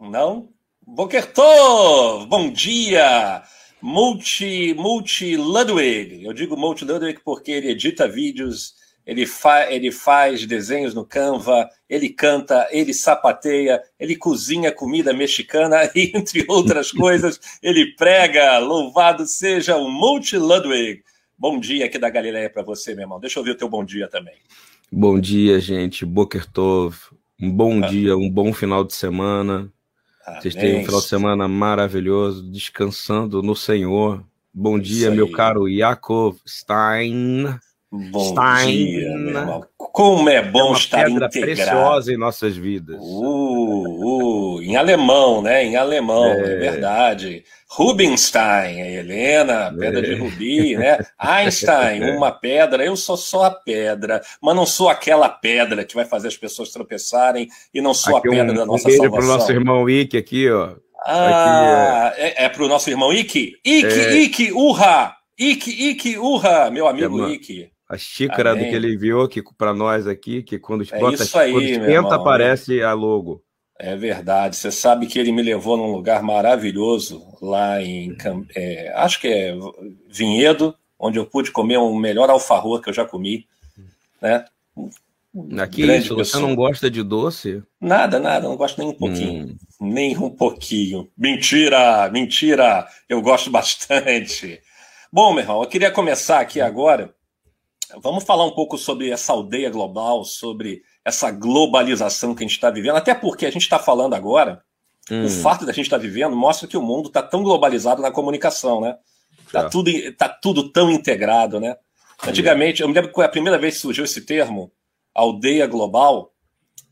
Não? Bokertov, bom dia! Multi, Multi Ludwig. Eu digo Multi Ludwig porque ele edita vídeos, ele, fa ele faz desenhos no Canva, ele canta, ele sapateia, ele cozinha comida mexicana e, entre outras coisas, ele prega. Louvado seja o Multi Ludwig. Bom dia aqui da Galileia para você, meu irmão. Deixa eu ouvir o teu bom dia também. Bom dia, gente. Bokertov. Um bom ah. dia, um bom final de semana. Vocês têm um final de semana maravilhoso, descansando no Senhor. Bom dia, meu caro Yakov Stein. Bom Stein. dia, meu irmão. Como é bom é uma estar pedra integrado. preciosa em nossas vidas. Uh, uh, em alemão, né? Em alemão, é, é verdade. Rubinstein, Helena, pedra é. de rubi, né? Einstein, é. uma pedra. Eu sou só a pedra, mas não sou aquela pedra que vai fazer as pessoas tropeçarem e não sou aqui a pedra um, da nossa um salvação. para o nosso irmão Ike aqui, ó. Ah, aqui, é, é, é para o nosso irmão Ike? Ike, é. Ike, urra! Ike, Ike, urra, meu amigo é, Ike a xícara Amém. do que ele enviou que para nós aqui, que quando é bota, isso aí, quando esquenta aparece a logo. É verdade. Você sabe que ele me levou num lugar maravilhoso lá em, é, acho que é Vinhedo, onde eu pude comer o melhor alfarror que eu já comi, né? Aqui isso, você não gosta de doce? Nada, nada, não gosto nem um pouquinho. Hum. Nem um pouquinho. Mentira, mentira. Eu gosto bastante. Bom, meu irmão, eu queria começar aqui agora Vamos falar um pouco sobre essa aldeia global, sobre essa globalização que a gente está vivendo, até porque a gente está falando agora, hum. o fato da gente estar tá vivendo mostra que o mundo está tão globalizado na comunicação, né? Está tá. tudo, tá tudo tão integrado, né? Antigamente, eu me lembro que a primeira vez que surgiu esse termo, aldeia global,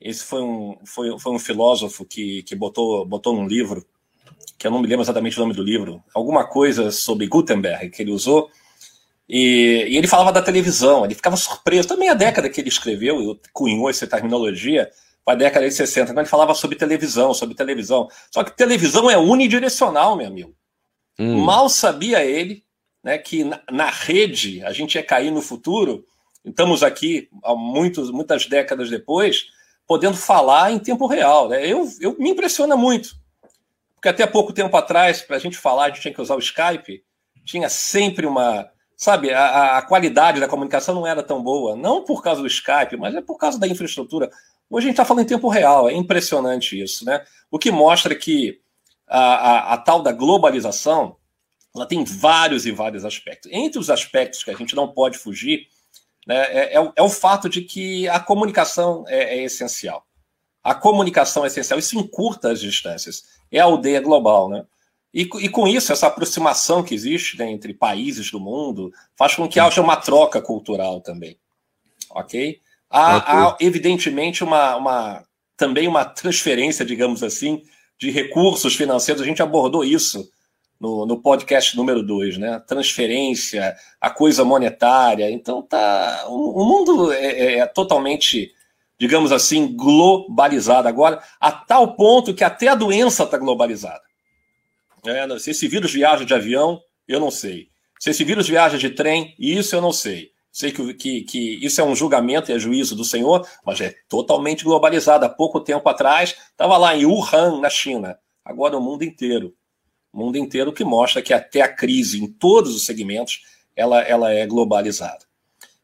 esse foi um, foi, foi um filósofo que, que botou, botou num livro, que eu não me lembro exatamente o nome do livro, alguma coisa sobre Gutenberg que ele usou, e, e, ele falava da televisão, ele ficava surpreso. Também a década que ele escreveu, cunhou essa terminologia, foi a década de 60, quando ele falava sobre televisão, sobre televisão. Só que televisão é unidirecional, meu amigo. Hum. Mal sabia ele né, que na, na, rede a gente ia cair no futuro. Estamos aqui, há muitos, muitas décadas depois, podendo falar em tempo real. Né? Eu, eu me impressiona muito. Porque até pouco tempo atrás, para a gente falar, a gente tinha que usar o Skype, tinha sempre uma sabe, a, a, qualidade da comunicação não era tão boa, não por causa do Skype, mas é por causa da infraestrutura. Hoje a gente está falando em tempo real, é impressionante isso, né? O que mostra que a, a, a, tal da globalização ela tem vários e vários aspectos. Entre os aspectos que a gente não pode fugir, né, é, é, é o fato de que a comunicação é, é essencial. A comunicação é essencial, isso encurta as distâncias. É a aldeia global, né? E, e, com isso, essa aproximação que existe né, entre países do mundo faz com que haja uma troca cultural também. Ok? Há, okay. há evidentemente, uma, uma, também uma transferência, digamos assim, de recursos financeiros. A gente abordou isso no, no podcast número 2, né? Transferência, a coisa monetária. Então, tá, o, o mundo é, é, é totalmente, digamos assim, globalizado agora, a tal ponto que até a doença está globalizada. É, se esse vírus viaja de avião, eu não sei. Se esse vírus viaja de trem, isso eu não sei. Sei que, que, que isso é um julgamento e é juízo do Senhor, mas é totalmente globalizado. Há pouco tempo atrás, estava lá em Wuhan, na China. Agora o mundo inteiro. O mundo inteiro que mostra que até a crise em todos os segmentos, ela, ela é globalizada.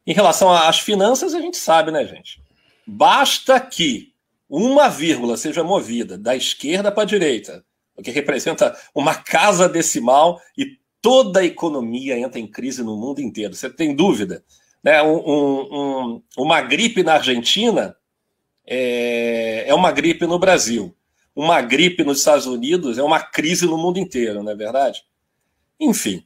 Em relação às finanças, a gente sabe, né, gente? Basta que uma vírgula seja movida da esquerda para a direita, o que representa uma casa decimal e toda a economia entra em crise no mundo inteiro. Você tem dúvida? Né? Um, um, uma gripe na Argentina é, é uma gripe no Brasil. Uma gripe nos Estados Unidos é uma crise no mundo inteiro, não é verdade? Enfim,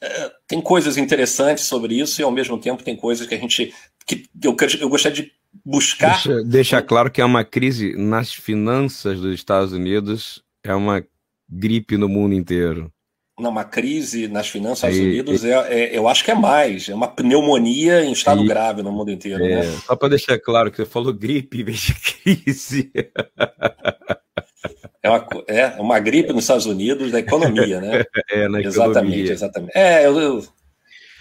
é, tem coisas interessantes sobre isso e ao mesmo tempo tem coisas que a gente que eu, eu gostaria de buscar. Deixa, deixa claro que é uma crise nas finanças dos Estados Unidos é uma gripe no mundo inteiro. Não, uma crise nas finanças dos Estados Unidos, é, é, eu acho que é mais. É uma pneumonia em estado e, grave no mundo inteiro. É, né? Só para deixar claro que você falou gripe em vez de crise. É uma, é uma gripe nos Estados Unidos da economia, né? É, na exatamente, economia. Exatamente, É, eu, eu,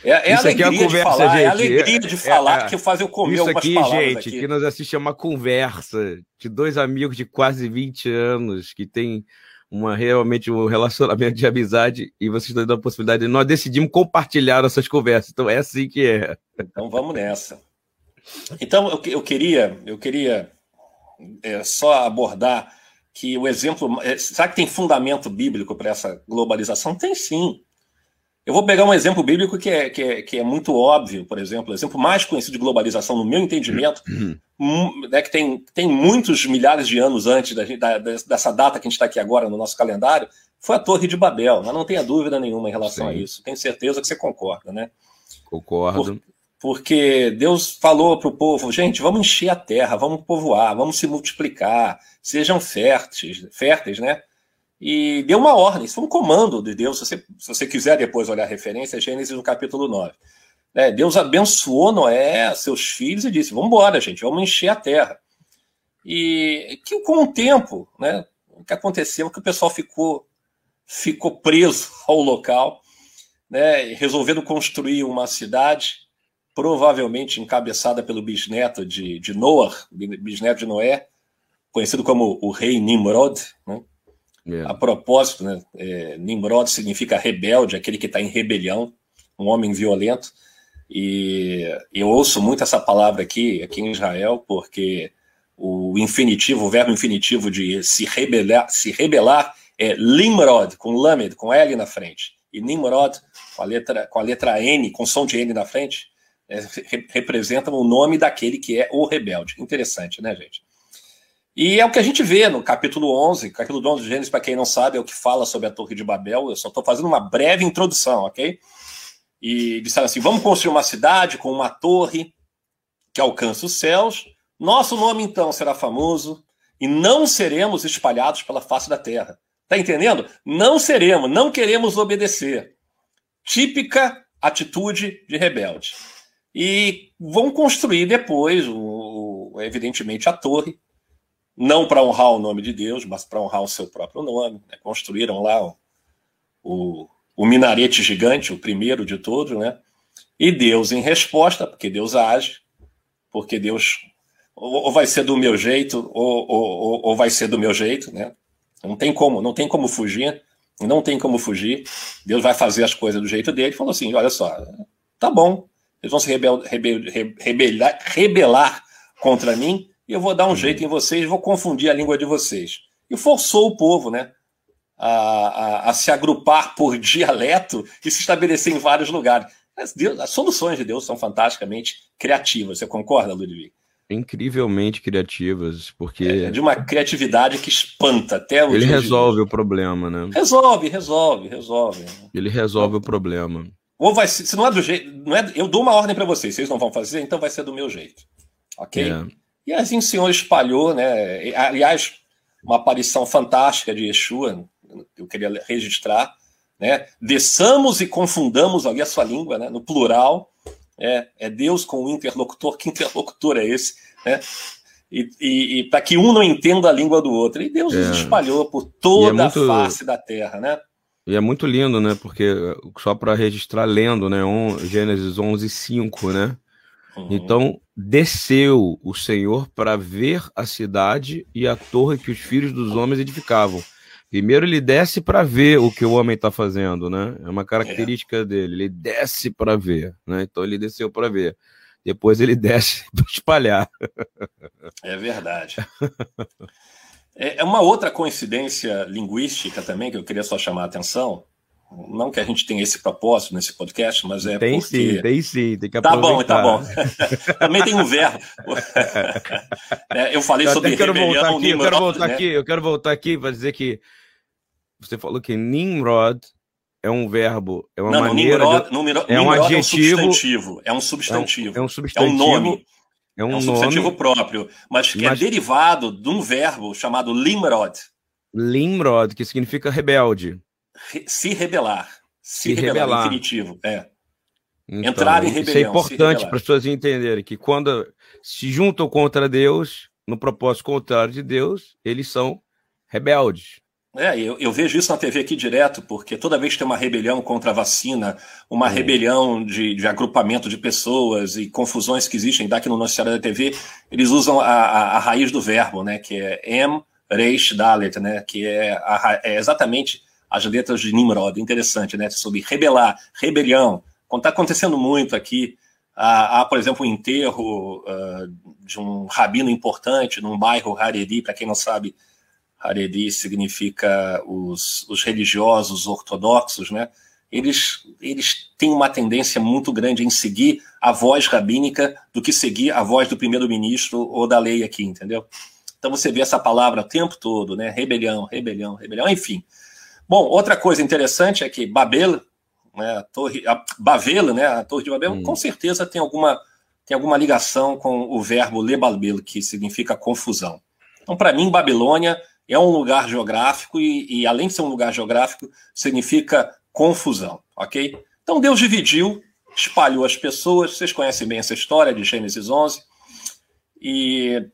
É, é a alegria é a conversa, de falar, gente. é a alegria de falar é, é, que faz eu comer isso aqui, gente, aqui. que nos assiste é uma conversa de dois amigos de quase 20 anos que tem uma realmente um relacionamento de amizade e vocês estão dando a possibilidade de nós decidimos compartilhar essas conversas. Então é assim que é. Então vamos nessa. Então eu, eu queria eu queria é, só abordar que o exemplo é, será que tem fundamento bíblico para essa globalização? Tem sim. Eu vou pegar um exemplo bíblico que é, que é, que é muito óbvio, por exemplo, o exemplo mais conhecido de globalização, no meu entendimento, né, que tem, tem muitos milhares de anos antes da, da, dessa data que a gente está aqui agora no nosso calendário, foi a Torre de Babel. Mas não tenha dúvida nenhuma em relação Sim. a isso. Tenho certeza que você concorda, né? Concordo. Por, porque Deus falou para o povo, gente, vamos encher a terra, vamos povoar, vamos se multiplicar, sejam férteis, férteis, né? E deu uma ordem, isso foi um comando de Deus. Se você, se você quiser depois olhar a referência, é Gênesis no capítulo 9. É, Deus abençoou Noé, seus filhos, e disse: Vamos embora, gente, vamos encher a terra. E que com o tempo, né, o que aconteceu é que o pessoal ficou, ficou preso ao local, né, resolvendo construir uma cidade, provavelmente encabeçada pelo bisneto de, de Noah, bisneto de Noé, conhecido como o rei Nimrod, né. A propósito, né, é, Nimrod significa rebelde, aquele que está em rebelião, um homem violento. E eu ouço muito essa palavra aqui, aqui em Israel, porque o infinitivo, o verbo infinitivo de se rebelar, se rebelar é Limrod, com Lamed, com L na frente. E Nimrod, com a letra, com a letra N, com som de N na frente, é, representa o nome daquele que é o rebelde. Interessante, né, gente? E é o que a gente vê no capítulo 11. Capítulo 11 de Gênesis, para quem não sabe, é o que fala sobre a Torre de Babel. Eu só estou fazendo uma breve introdução, ok? E disseram assim: vamos construir uma cidade com uma torre que alcança os céus. Nosso nome, então, será famoso e não seremos espalhados pela face da terra. Tá entendendo? Não seremos, não queremos obedecer. Típica atitude de rebelde. E vão construir depois, o, o, evidentemente, a torre não para honrar o nome de Deus, mas para honrar o seu próprio nome. Né? Construíram lá o, o, o, minarete gigante, o primeiro de todos, né? E Deus, em resposta, porque Deus age, porque Deus ou, ou vai ser do meu jeito, ou, ou, ou, vai ser do meu jeito, né? Não tem como, não tem como fugir, não tem como fugir. Deus vai fazer as coisas do jeito dele. Falou assim: olha só, tá bom, eles vão se rebel, rebel, rebelar, rebelar contra mim, e eu vou dar um uhum. jeito em vocês, vou confundir a língua de vocês. E forçou o povo, né? A, a, a, se agrupar por dialeto e se estabelecer em vários lugares. As, Deus, as soluções de Deus são fantasticamente criativas. Você concorda, Ludwig? Incrivelmente criativas, porque. É de uma criatividade que espanta até o Ele resolve o problema, né? Resolve, resolve, resolve. Ele resolve o problema. Ou vai se não é do jeito. Não é, eu dou uma ordem para vocês, vocês não vão fazer, então vai ser do meu jeito. Ok? É. E assim o Senhor espalhou, né? Aliás, uma aparição fantástica de Yeshua, eu queria registrar, né? Desçamos e confundamos ali a sua língua, né? No plural, é, é Deus com o interlocutor. Que interlocutor é esse, né? E, e, e para que um não entenda a língua do outro. E Deus é. espalhou por toda é muito... a face da terra, né? E é muito lindo, né? Porque só para registrar lendo, né? Um, Gênesis 11, 5, né? Uhum. Então desceu o Senhor para ver a cidade e a torre que os filhos dos homens edificavam. Primeiro ele desce para ver o que o homem está fazendo, né? É uma característica é. dele. Ele desce para ver, né? Então ele desceu para ver. Depois ele desce para espalhar. É verdade. É, é uma outra coincidência linguística também que eu queria só chamar a atenção. Não que a gente tenha esse propósito nesse podcast, mas é tem porque... sim, tem sim, tem que Tá bom, tá bom. Também tem um verbo. é, eu falei eu sobre quero voltar aqui, Nimrod, Eu quero voltar né? aqui, eu quero voltar aqui para dizer que você falou que Nimrod é um verbo, é uma não, maneira... Nimrod, de... Nimrod, é um adjetivo... É um substantivo, é um substantivo. É um, substantivo. É um nome. É um, é um substantivo próprio, mas que é mas... é derivado de um verbo chamado Limrod. Limrod, que significa rebelde se rebelar. Se, se rebelar, rebelar. Infinitivo, é. Então, Entrar em rebelião. Isso é importante para as pessoas entenderem que quando se juntam contra Deus, no propósito contrário de Deus, eles são rebeldes. É, eu, eu, vejo isso na TV aqui direto, porque toda vez que tem uma rebelião contra a vacina, uma rebelião de, de, agrupamento de pessoas e confusões que existem daqui no noticiário da TV, eles usam a, a, a raiz do verbo, né, que é M, Reish, Dalet, né, que é, a, é exatamente as letras de Nimrod. Interessante, né, sobre rebelar, rebelião. Está acontecendo muito aqui, há, por exemplo, um enterro uh, de um rabino importante num bairro Haredi, para quem não sabe, Haredi significa os, os religiosos ortodoxos, né? Eles, eles têm uma tendência muito grande em seguir a voz rabínica do que seguir a voz do primeiro-ministro ou da lei aqui, entendeu? Então você vê essa palavra o tempo todo, né? Rebelião, rebelião, rebelião, enfim. Bom, outra coisa interessante é que Babel, né, a torre, a Babel, né, a torre de Babel, hum. com certeza tem alguma, tem alguma ligação com o verbo lebalbel, que significa confusão. Então, para mim, Babilônia é um lugar geográfico e, e, além de ser um lugar geográfico, significa confusão, ok? Então Deus dividiu, espalhou as pessoas, vocês conhecem bem essa história de Gênesis 11, e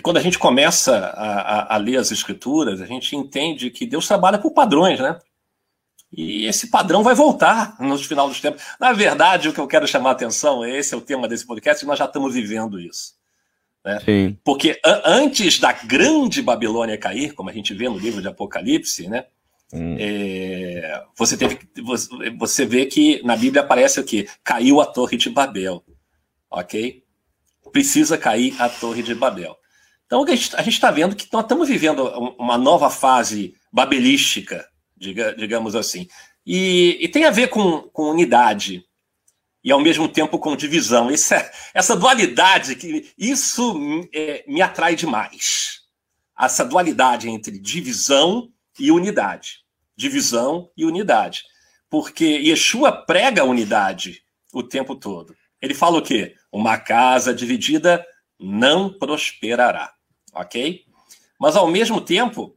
quando a gente começa a, a, a ler as escrituras, a gente entende que Deus trabalha por padrões, né? E esse padrão vai voltar no final dos tempos. Na verdade, o que eu quero chamar a atenção, esse é o tema desse podcast, nós já estamos vivendo isso. Né? Sim. Porque antes da grande Babilônia cair, como a gente vê no livro de Apocalipse, né? Hum. É, você, teve, você, você vê que na Bíblia aparece o que? Caiu a Torre de Babel. Ok? Precisa cair a Torre de Babel. Então a gente está vendo que nós estamos vivendo uma nova fase babelística, diga, digamos assim. E, e, tem a ver com, com unidade e ao mesmo tempo com divisão. Essa, essa dualidade, que isso é, me atrai demais. Essa dualidade entre divisão e unidade. Divisão e unidade. Porque Yeshua prega a unidade o tempo todo. Ele fala o quê? Uma casa dividida não prosperará. Ok? Mas ao mesmo tempo,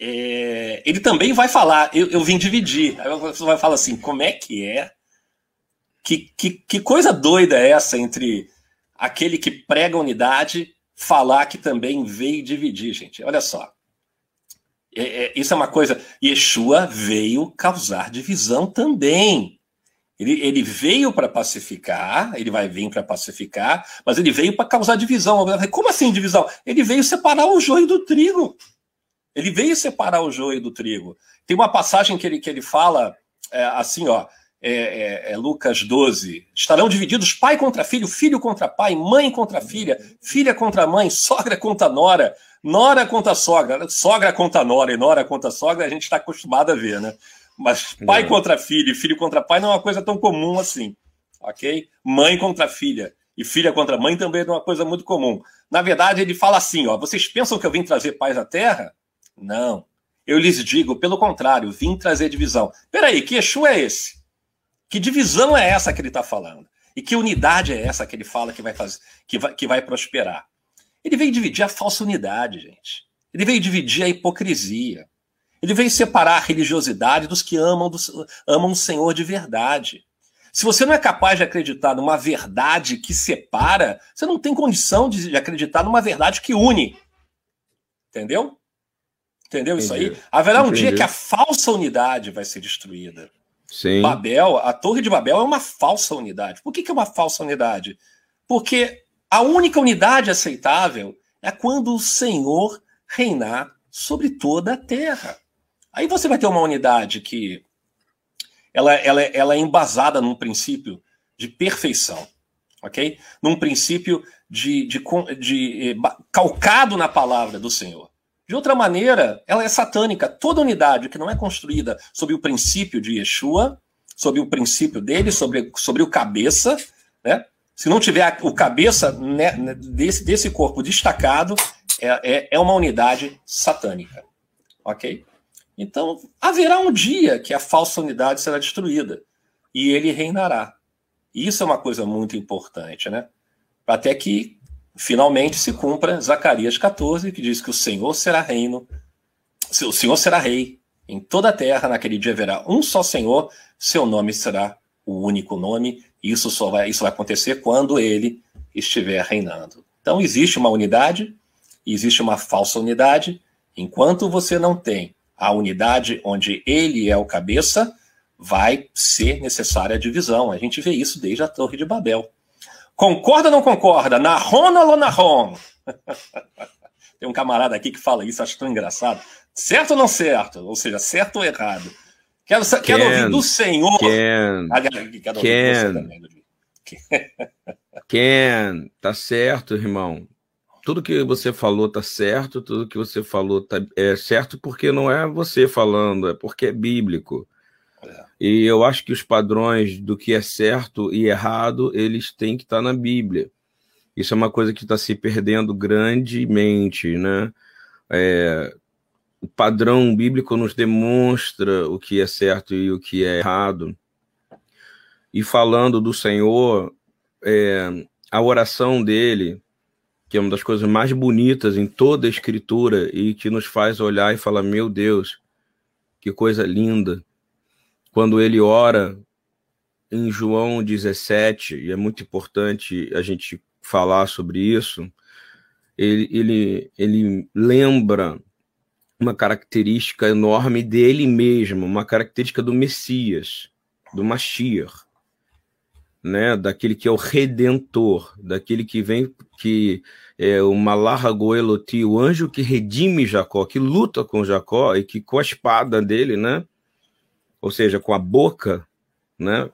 é, ele também vai falar, eu, eu vim dividir. Aí você vai falar assim: como é que é que, que, que coisa doida é essa entre aquele que prega unidade falar que também veio dividir, gente? Olha só. É, é, isso é uma coisa. Yeshua veio causar divisão também. Ele, ele veio para pacificar, ele vai vir para pacificar, mas ele veio para causar divisão. Como assim divisão? Ele veio separar o joio do trigo. Ele veio separar o joio do trigo. Tem uma passagem que ele, que ele fala é, assim, ó é, é, é, Lucas 12. Estarão divididos pai contra filho, filho contra pai, mãe contra filha, filha contra mãe, sogra contra nora, nora contra sogra, sogra contra nora e nora contra sogra, a gente está acostumado a ver, né? Mas pai é. contra filho e filho contra pai não é uma coisa tão comum assim, ok? Mãe contra filha e filha contra mãe também não é uma coisa muito comum. Na verdade, ele fala assim: ó, vocês pensam que eu vim trazer paz à terra? Não. Eu lhes digo, pelo contrário, vim trazer divisão. Peraí, que Exu é esse? Que divisão é essa que ele está falando? E que unidade é essa que ele fala que vai fazer, que vai, que vai prosperar? Ele veio dividir a falsa unidade, gente. Ele veio dividir a hipocrisia. Ele veio separar a religiosidade dos que amam, do, amam o Senhor de verdade. Se você não é capaz de acreditar numa verdade que separa, você não tem condição de acreditar numa verdade que une. Entendeu? Entendeu Entendi. isso aí? Haverá um Entendi. dia que a falsa unidade vai ser destruída. Sim. Babel, a Torre de Babel é uma falsa unidade. Por que, que é uma falsa unidade? Porque a única unidade aceitável é quando o Senhor reinar sobre toda a terra. Aí você vai ter uma unidade que ela, ela, ela é embasada num princípio de perfeição, ok? Num princípio de, de, de, de eh, calcado na palavra do Senhor. De outra maneira, ela é satânica. Toda unidade que não é construída sob o princípio de Yeshua, sob o princípio dele, sobre, sobre o cabeça, né? Se não tiver o cabeça né, né, desse, desse corpo destacado, é, é, é uma unidade satânica. Ok? Então, haverá um dia que a falsa unidade será destruída e ele reinará. Isso é uma coisa muito importante, né? Até que finalmente se cumpra Zacarias 14, que diz que o Senhor será reino, o Senhor será rei em toda a terra, naquele dia haverá um só Senhor, seu nome será o único nome, isso só vai, isso vai acontecer quando ele estiver reinando. Então existe uma unidade, existe uma falsa unidade, enquanto você não tem a unidade onde ele é o cabeça, vai ser necessária a divisão. A gente vê isso desde a Torre de Babel. Concorda ou não concorda? Nahon ou Nahon? Tem um camarada aqui que fala isso, acho tão engraçado. Certo ou não certo? Ou seja, certo ou errado? Quero, Ken, quero ouvir do Senhor. Ken, quero Ken, Ken, tá certo, irmão. Tudo que você falou tá certo, tudo que você falou tá, é certo porque não é você falando, é porque é bíblico. É. E eu acho que os padrões do que é certo e errado, eles têm que estar tá na Bíblia. Isso é uma coisa que está se perdendo grandemente, né? É, o padrão bíblico nos demonstra o que é certo e o que é errado. E falando do Senhor, é, a oração dele, que é uma das coisas mais bonitas em toda a Escritura e que nos faz olhar e falar: Meu Deus, que coisa linda. Quando ele ora em João 17, e é muito importante a gente falar sobre isso, ele, ele, ele lembra uma característica enorme dele mesmo, uma característica do Messias, do Mashiach, né, daquele que é o redentor, daquele que vem que é o Malarra Goeloti, o anjo que redime Jacó, que luta com Jacó e que com a espada dele, né, ou seja, com a boca, né,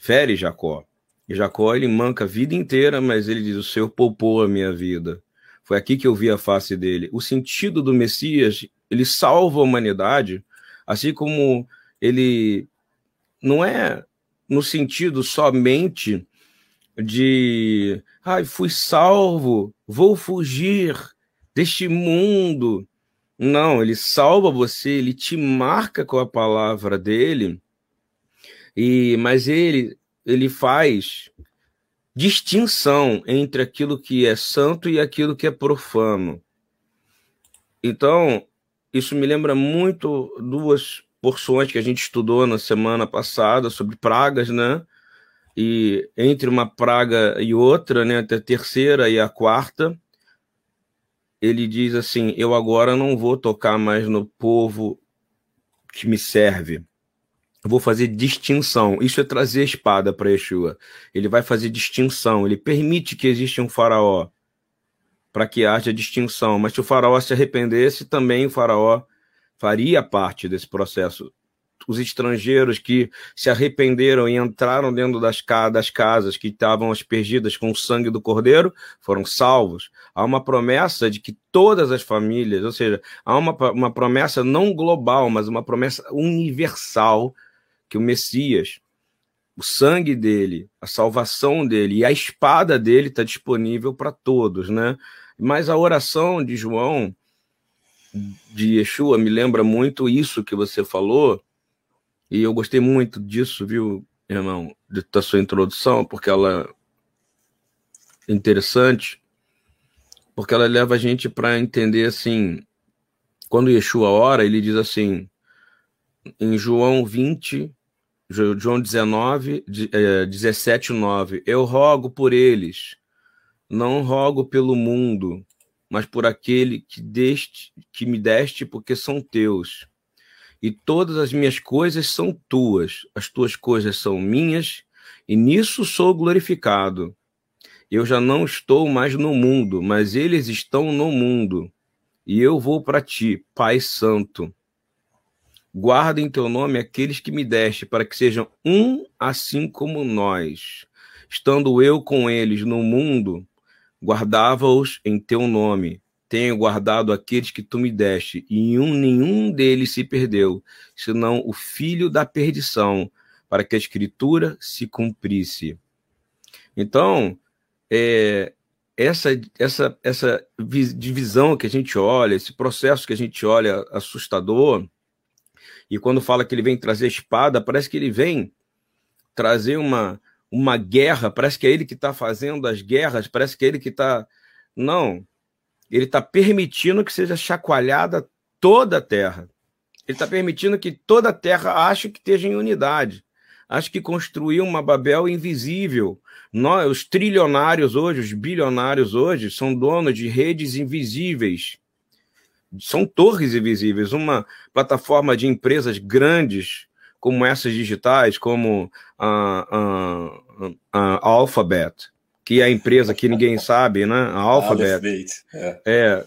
fere Jacó. E Jacó ele manca a vida inteira, mas ele diz: "O Senhor poupou a minha vida". Foi aqui que eu vi a face dele. O sentido do Messias, ele salva a humanidade, assim como ele não é no sentido somente de, ai, fui salvo, vou fugir deste mundo. Não, ele salva você, ele te marca com a palavra dele. E mas ele ele faz distinção entre aquilo que é santo e aquilo que é profano. Então, isso me lembra muito duas porções que a gente estudou na semana passada sobre pragas, né? E entre uma praga e outra, né, até a terceira e a quarta, ele diz assim: Eu agora não vou tocar mais no povo que me serve vou fazer distinção. Isso é trazer espada para Yeshua. Ele vai fazer distinção. Ele permite que exista um faraó para que haja distinção. Mas se o faraó se arrependesse, também o faraó faria parte desse processo. Os estrangeiros que se arrependeram e entraram dentro das, das casas que estavam aspergidas com o sangue do cordeiro foram salvos. Há uma promessa de que todas as famílias, ou seja, há uma, uma promessa não global, mas uma promessa universal que o Messias, o sangue dele, a salvação dele e a espada dele está disponível para todos, né? Mas a oração de João, de Yeshua, me lembra muito isso que você falou, e eu gostei muito disso, viu, irmão, da sua introdução, porque ela é interessante, porque ela leva a gente para entender assim, quando Yeshua ora, ele diz assim, em João 20, João 19, 17, 9. Eu rogo por eles, não rogo pelo mundo, mas por aquele que, deste, que me deste, porque são teus. E todas as minhas coisas são tuas, as tuas coisas são minhas, e nisso sou glorificado. Eu já não estou mais no mundo, mas eles estão no mundo. E eu vou para ti, Pai Santo Guarda em teu nome aqueles que me deste, para que sejam um assim como nós. Estando eu com eles no mundo, guardava-os em teu nome. Tenho guardado aqueles que tu me deste, e um, nenhum deles se perdeu, senão o filho da perdição, para que a escritura se cumprisse. Então, é, essa, essa, essa divisão que a gente olha, esse processo que a gente olha assustador, e quando fala que ele vem trazer espada, parece que ele vem trazer uma, uma guerra, parece que é ele que está fazendo as guerras, parece que é ele que está. Não. Ele está permitindo que seja chacoalhada toda a terra. Ele está permitindo que toda a terra ache que esteja em unidade. Acho que construiu uma Babel invisível. Nós, os trilionários hoje, os bilionários hoje, são donos de redes invisíveis são torres invisíveis. Uma plataforma de empresas grandes, como essas digitais, como a, a, a Alphabet, que é a empresa que ninguém sabe, né? A Alphabet. É. é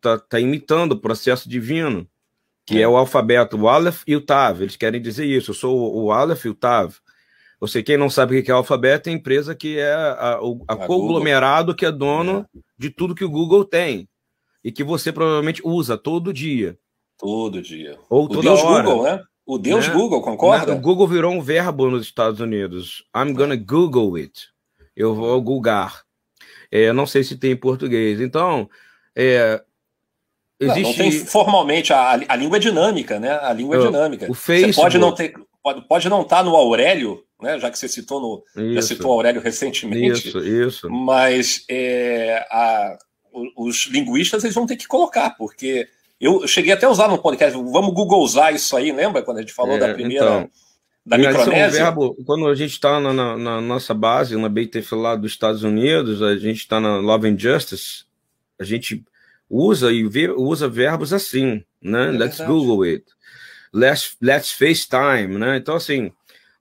tá, tá imitando o processo divino, que é. é o alfabeto, o Aleph e o Tav. Eles querem dizer isso. Eu sou o, o Aleph e o Tav. Você, quem não sabe o que é alfabeto, é a empresa que é a, o a conglomerado Google. que é dono é. de tudo que o Google tem e que você provavelmente usa todo dia. Todo dia. Ou o toda Deus hora. Google, né? O Deus né? Google, concorda? O Google virou um verbo nos Estados Unidos. I'm gonna Google it. Eu vou googar. É, não sei se tem em português. Então, é, existe... Não, não tem formalmente, a, a língua é dinâmica, né? A língua é, é dinâmica. O Facebook... Você pode não ter, pode, pode não estar tá no Aurélio, né? Já que você citou no, isso. já citou Aurélio recentemente. Isso, isso. Mas é, a, os linguistas eles vão ter que colocar, porque eu cheguei até a usar no podcast, vamos Google usar isso aí, lembra quando a gente falou é, da primeira. Então, da Micronésia? É um verbo, quando a gente está na, na, na, nossa base, na BTF lá dos Estados Unidos, a gente está na Love and Justice, a gente usa e vê, usa verbos assim, né? É let's verdade. Google it. Let's, let's FaceTime, né? Então, assim,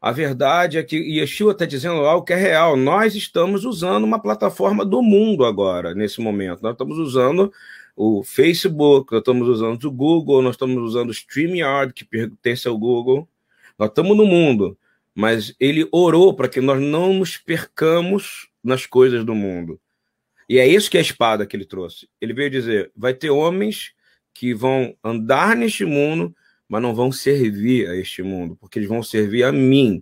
a verdade é que Yeshua está dizendo algo que é real. Nós estamos usando uma plataforma do mundo agora, nesse momento. Nós estamos usando o Facebook, nós estamos usando o Google, nós estamos usando o StreamYard, que pertence ao Google. Nós estamos no mundo, mas ele orou para que nós não nos percamos nas coisas do mundo. E é isso que é a espada que ele trouxe. Ele veio dizer: vai ter homens que vão andar neste mundo mas não vão servir a este mundo, porque eles vão servir a mim.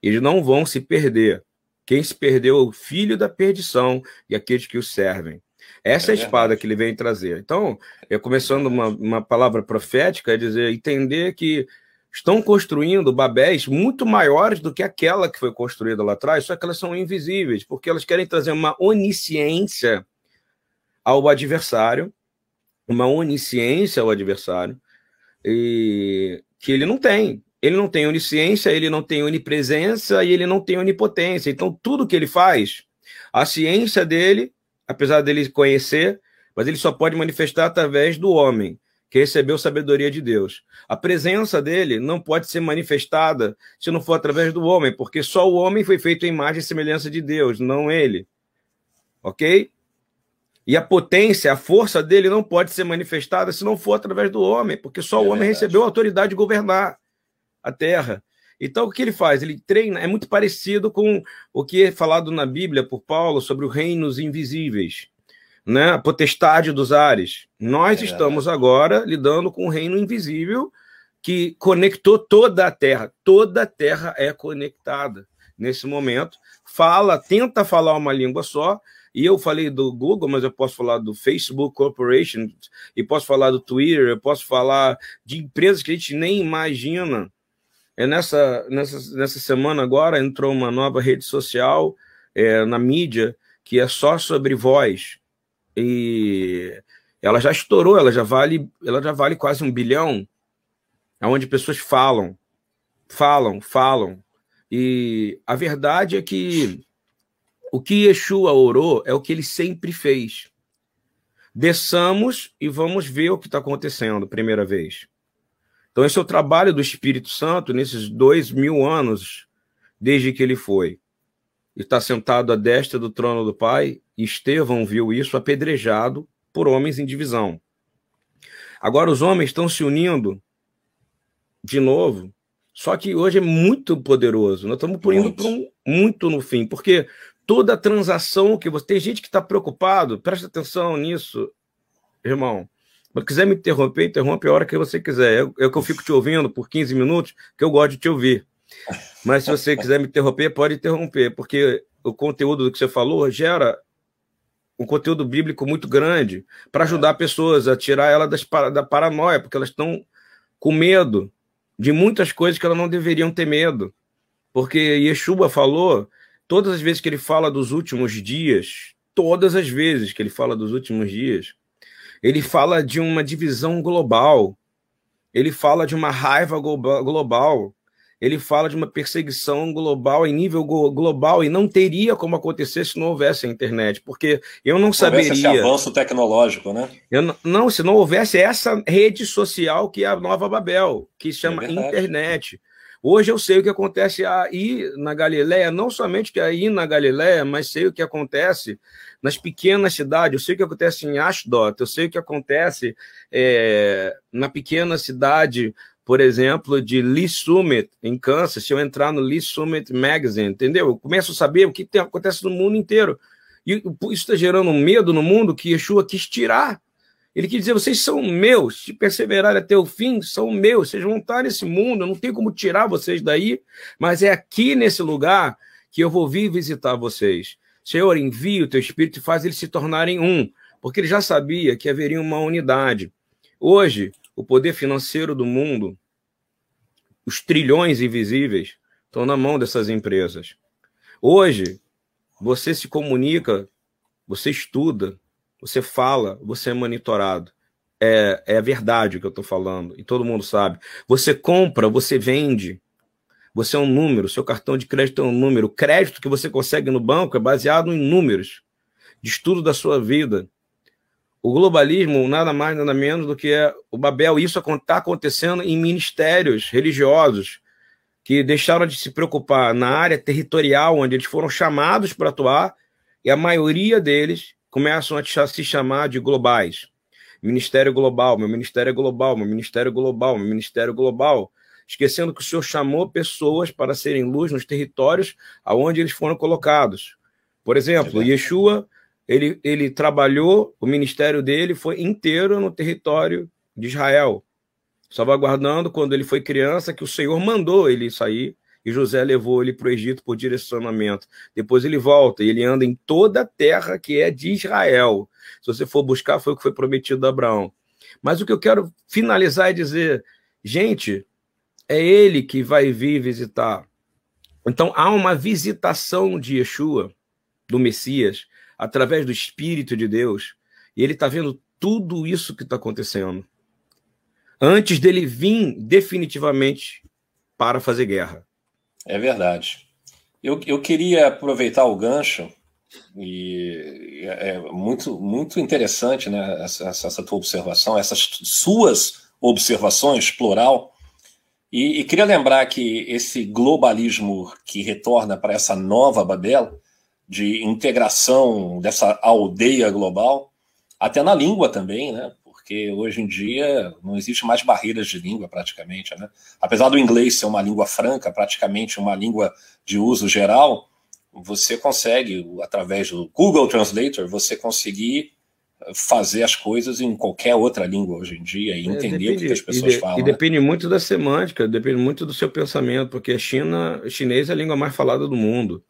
Eles não vão se perder. Quem se perdeu é o filho da perdição e aqueles que o servem. Essa é, é a espada que ele vem trazer. Então, é começando uma, uma palavra profética, é dizer, entender que estão construindo babéis muito maiores do que aquela que foi construída lá atrás, só que elas são invisíveis, porque elas querem trazer uma onisciência ao adversário, uma onisciência ao adversário, e que ele não tem. Ele não tem onisciência, ele não tem onipresença e ele não tem onipotência. Então, tudo que ele faz, a ciência dele, apesar dele conhecer, mas ele só pode manifestar através do homem, que recebeu sabedoria de Deus. A presença dele não pode ser manifestada se não for através do homem, porque só o homem foi feito em imagem e semelhança de Deus, não ele. Ok? E a potência, a força dele não pode ser manifestada se não for através do homem, porque só é o homem verdade. recebeu a autoridade de governar a terra. Então, o que ele faz? Ele treina, é muito parecido com o que é falado na Bíblia por Paulo sobre os reinos invisíveis, né? a potestade dos ares. Nós é estamos agora lidando com um reino invisível que conectou toda a terra. Toda a terra é conectada nesse momento. Fala, tenta falar uma língua só, e eu falei do Google, mas eu posso falar do Facebook Corporation, e posso falar do Twitter, eu posso falar de empresas que a gente nem imagina. É nessa, nessa, nessa semana agora entrou uma nova rede social é, na mídia que é só sobre voz. E ela já estourou, ela já vale, ela já vale quase um bilhão, onde pessoas falam, falam, falam. E a verdade é que o que Yeshua orou é o que ele sempre fez. Desçamos e vamos ver o que está acontecendo, primeira vez. Então, esse é o trabalho do Espírito Santo nesses dois mil anos, desde que ele foi. Está sentado à destra do trono do Pai, e Estevão viu isso apedrejado por homens em divisão. Agora, os homens estão se unindo de novo, só que hoje é muito poderoso. Nós estamos indo para um muito no fim, porque toda transação que você. Tem gente que está preocupado, presta atenção nisso, irmão. Se quiser me interromper, interrompe a hora que você quiser. É que eu fico te ouvindo por 15 minutos, que eu gosto de te ouvir. Mas se você quiser me interromper, pode interromper, porque o conteúdo do que você falou gera um conteúdo bíblico muito grande para ajudar pessoas a tirar ela das, da paranoia, porque elas estão com medo de muitas coisas que elas não deveriam ter medo. Porque Yeshua falou Todas as vezes que ele fala dos últimos dias, todas as vezes que ele fala dos últimos dias, ele fala de uma divisão global, ele fala de uma raiva global, ele fala de uma perseguição global em nível global e não teria como acontecer se não houvesse a internet, porque eu não saberia. Esse avanço tecnológico, né? Eu, não, se não houvesse essa rede social que é a Nova Babel, que se chama é internet. Hoje eu sei o que acontece aí na Galileia, não somente que aí na Galileia, mas sei o que acontece nas pequenas cidades. Eu sei o que acontece em Ashdod, eu sei o que acontece é, na pequena cidade por exemplo, de Lee Summit, em Kansas, se eu entrar no Lee Summit Magazine, entendeu? Eu começo a saber o que acontece no mundo inteiro. E isso está gerando um medo no mundo que Yeshua quis tirar. Ele quis dizer: vocês são meus, se perseverarem até o fim, são meus, vocês vão estar nesse mundo, não tem como tirar vocês daí, mas é aqui nesse lugar que eu vou vir visitar vocês. Senhor, envia o teu espírito e faz eles se tornarem um, porque ele já sabia que haveria uma unidade. Hoje, o poder financeiro do mundo, os trilhões invisíveis, estão na mão dessas empresas. Hoje, você se comunica, você estuda, você fala, você é monitorado. É, é verdade o que eu estou falando, e todo mundo sabe. Você compra, você vende. Você é um número, seu cartão de crédito é um número. O crédito que você consegue no banco é baseado em números de estudo da sua vida. O globalismo nada mais, nada menos do que é o Babel. Isso está acontecendo em ministérios religiosos que deixaram de se preocupar na área territorial onde eles foram chamados para atuar e a maioria deles começam a se chamar de globais. Ministério global, meu ministério é global, meu ministério é global, meu ministério é global, esquecendo que o Senhor chamou pessoas para serem luz nos territórios aonde eles foram colocados. Por exemplo, Yeshua ele, ele trabalhou, o ministério dele foi inteiro no território de Israel, salvaguardando quando ele foi criança, que o Senhor mandou ele sair e José levou ele para o Egito por direcionamento. Depois ele volta e ele anda em toda a terra que é de Israel. Se você for buscar, foi o que foi prometido a Abraão. Mas o que eu quero finalizar é dizer, gente, é ele que vai vir visitar. Então há uma visitação de Yeshua, do Messias, através do Espírito de Deus, e ele está vendo tudo isso que está acontecendo. Antes dele vir definitivamente para fazer guerra. É verdade. Eu, eu queria aproveitar o gancho, e é muito, muito interessante né, essa, essa tua observação, essas suas observações, plural, e, e, queria lembrar que esse globalismo que retorna para essa nova Babel, de integração dessa aldeia global, até na língua também, né? Porque hoje em dia não existe mais barreiras de língua praticamente, né? Apesar do inglês ser uma língua franca, praticamente uma língua de uso geral, você consegue, através do Google Translator, você conseguir fazer as coisas em qualquer outra língua hoje em dia e é, entender depende, o que as pessoas e de, falam. E né? depende muito da semântica, depende muito do seu pensamento, porque a China, chinês é a língua mais falada do mundo.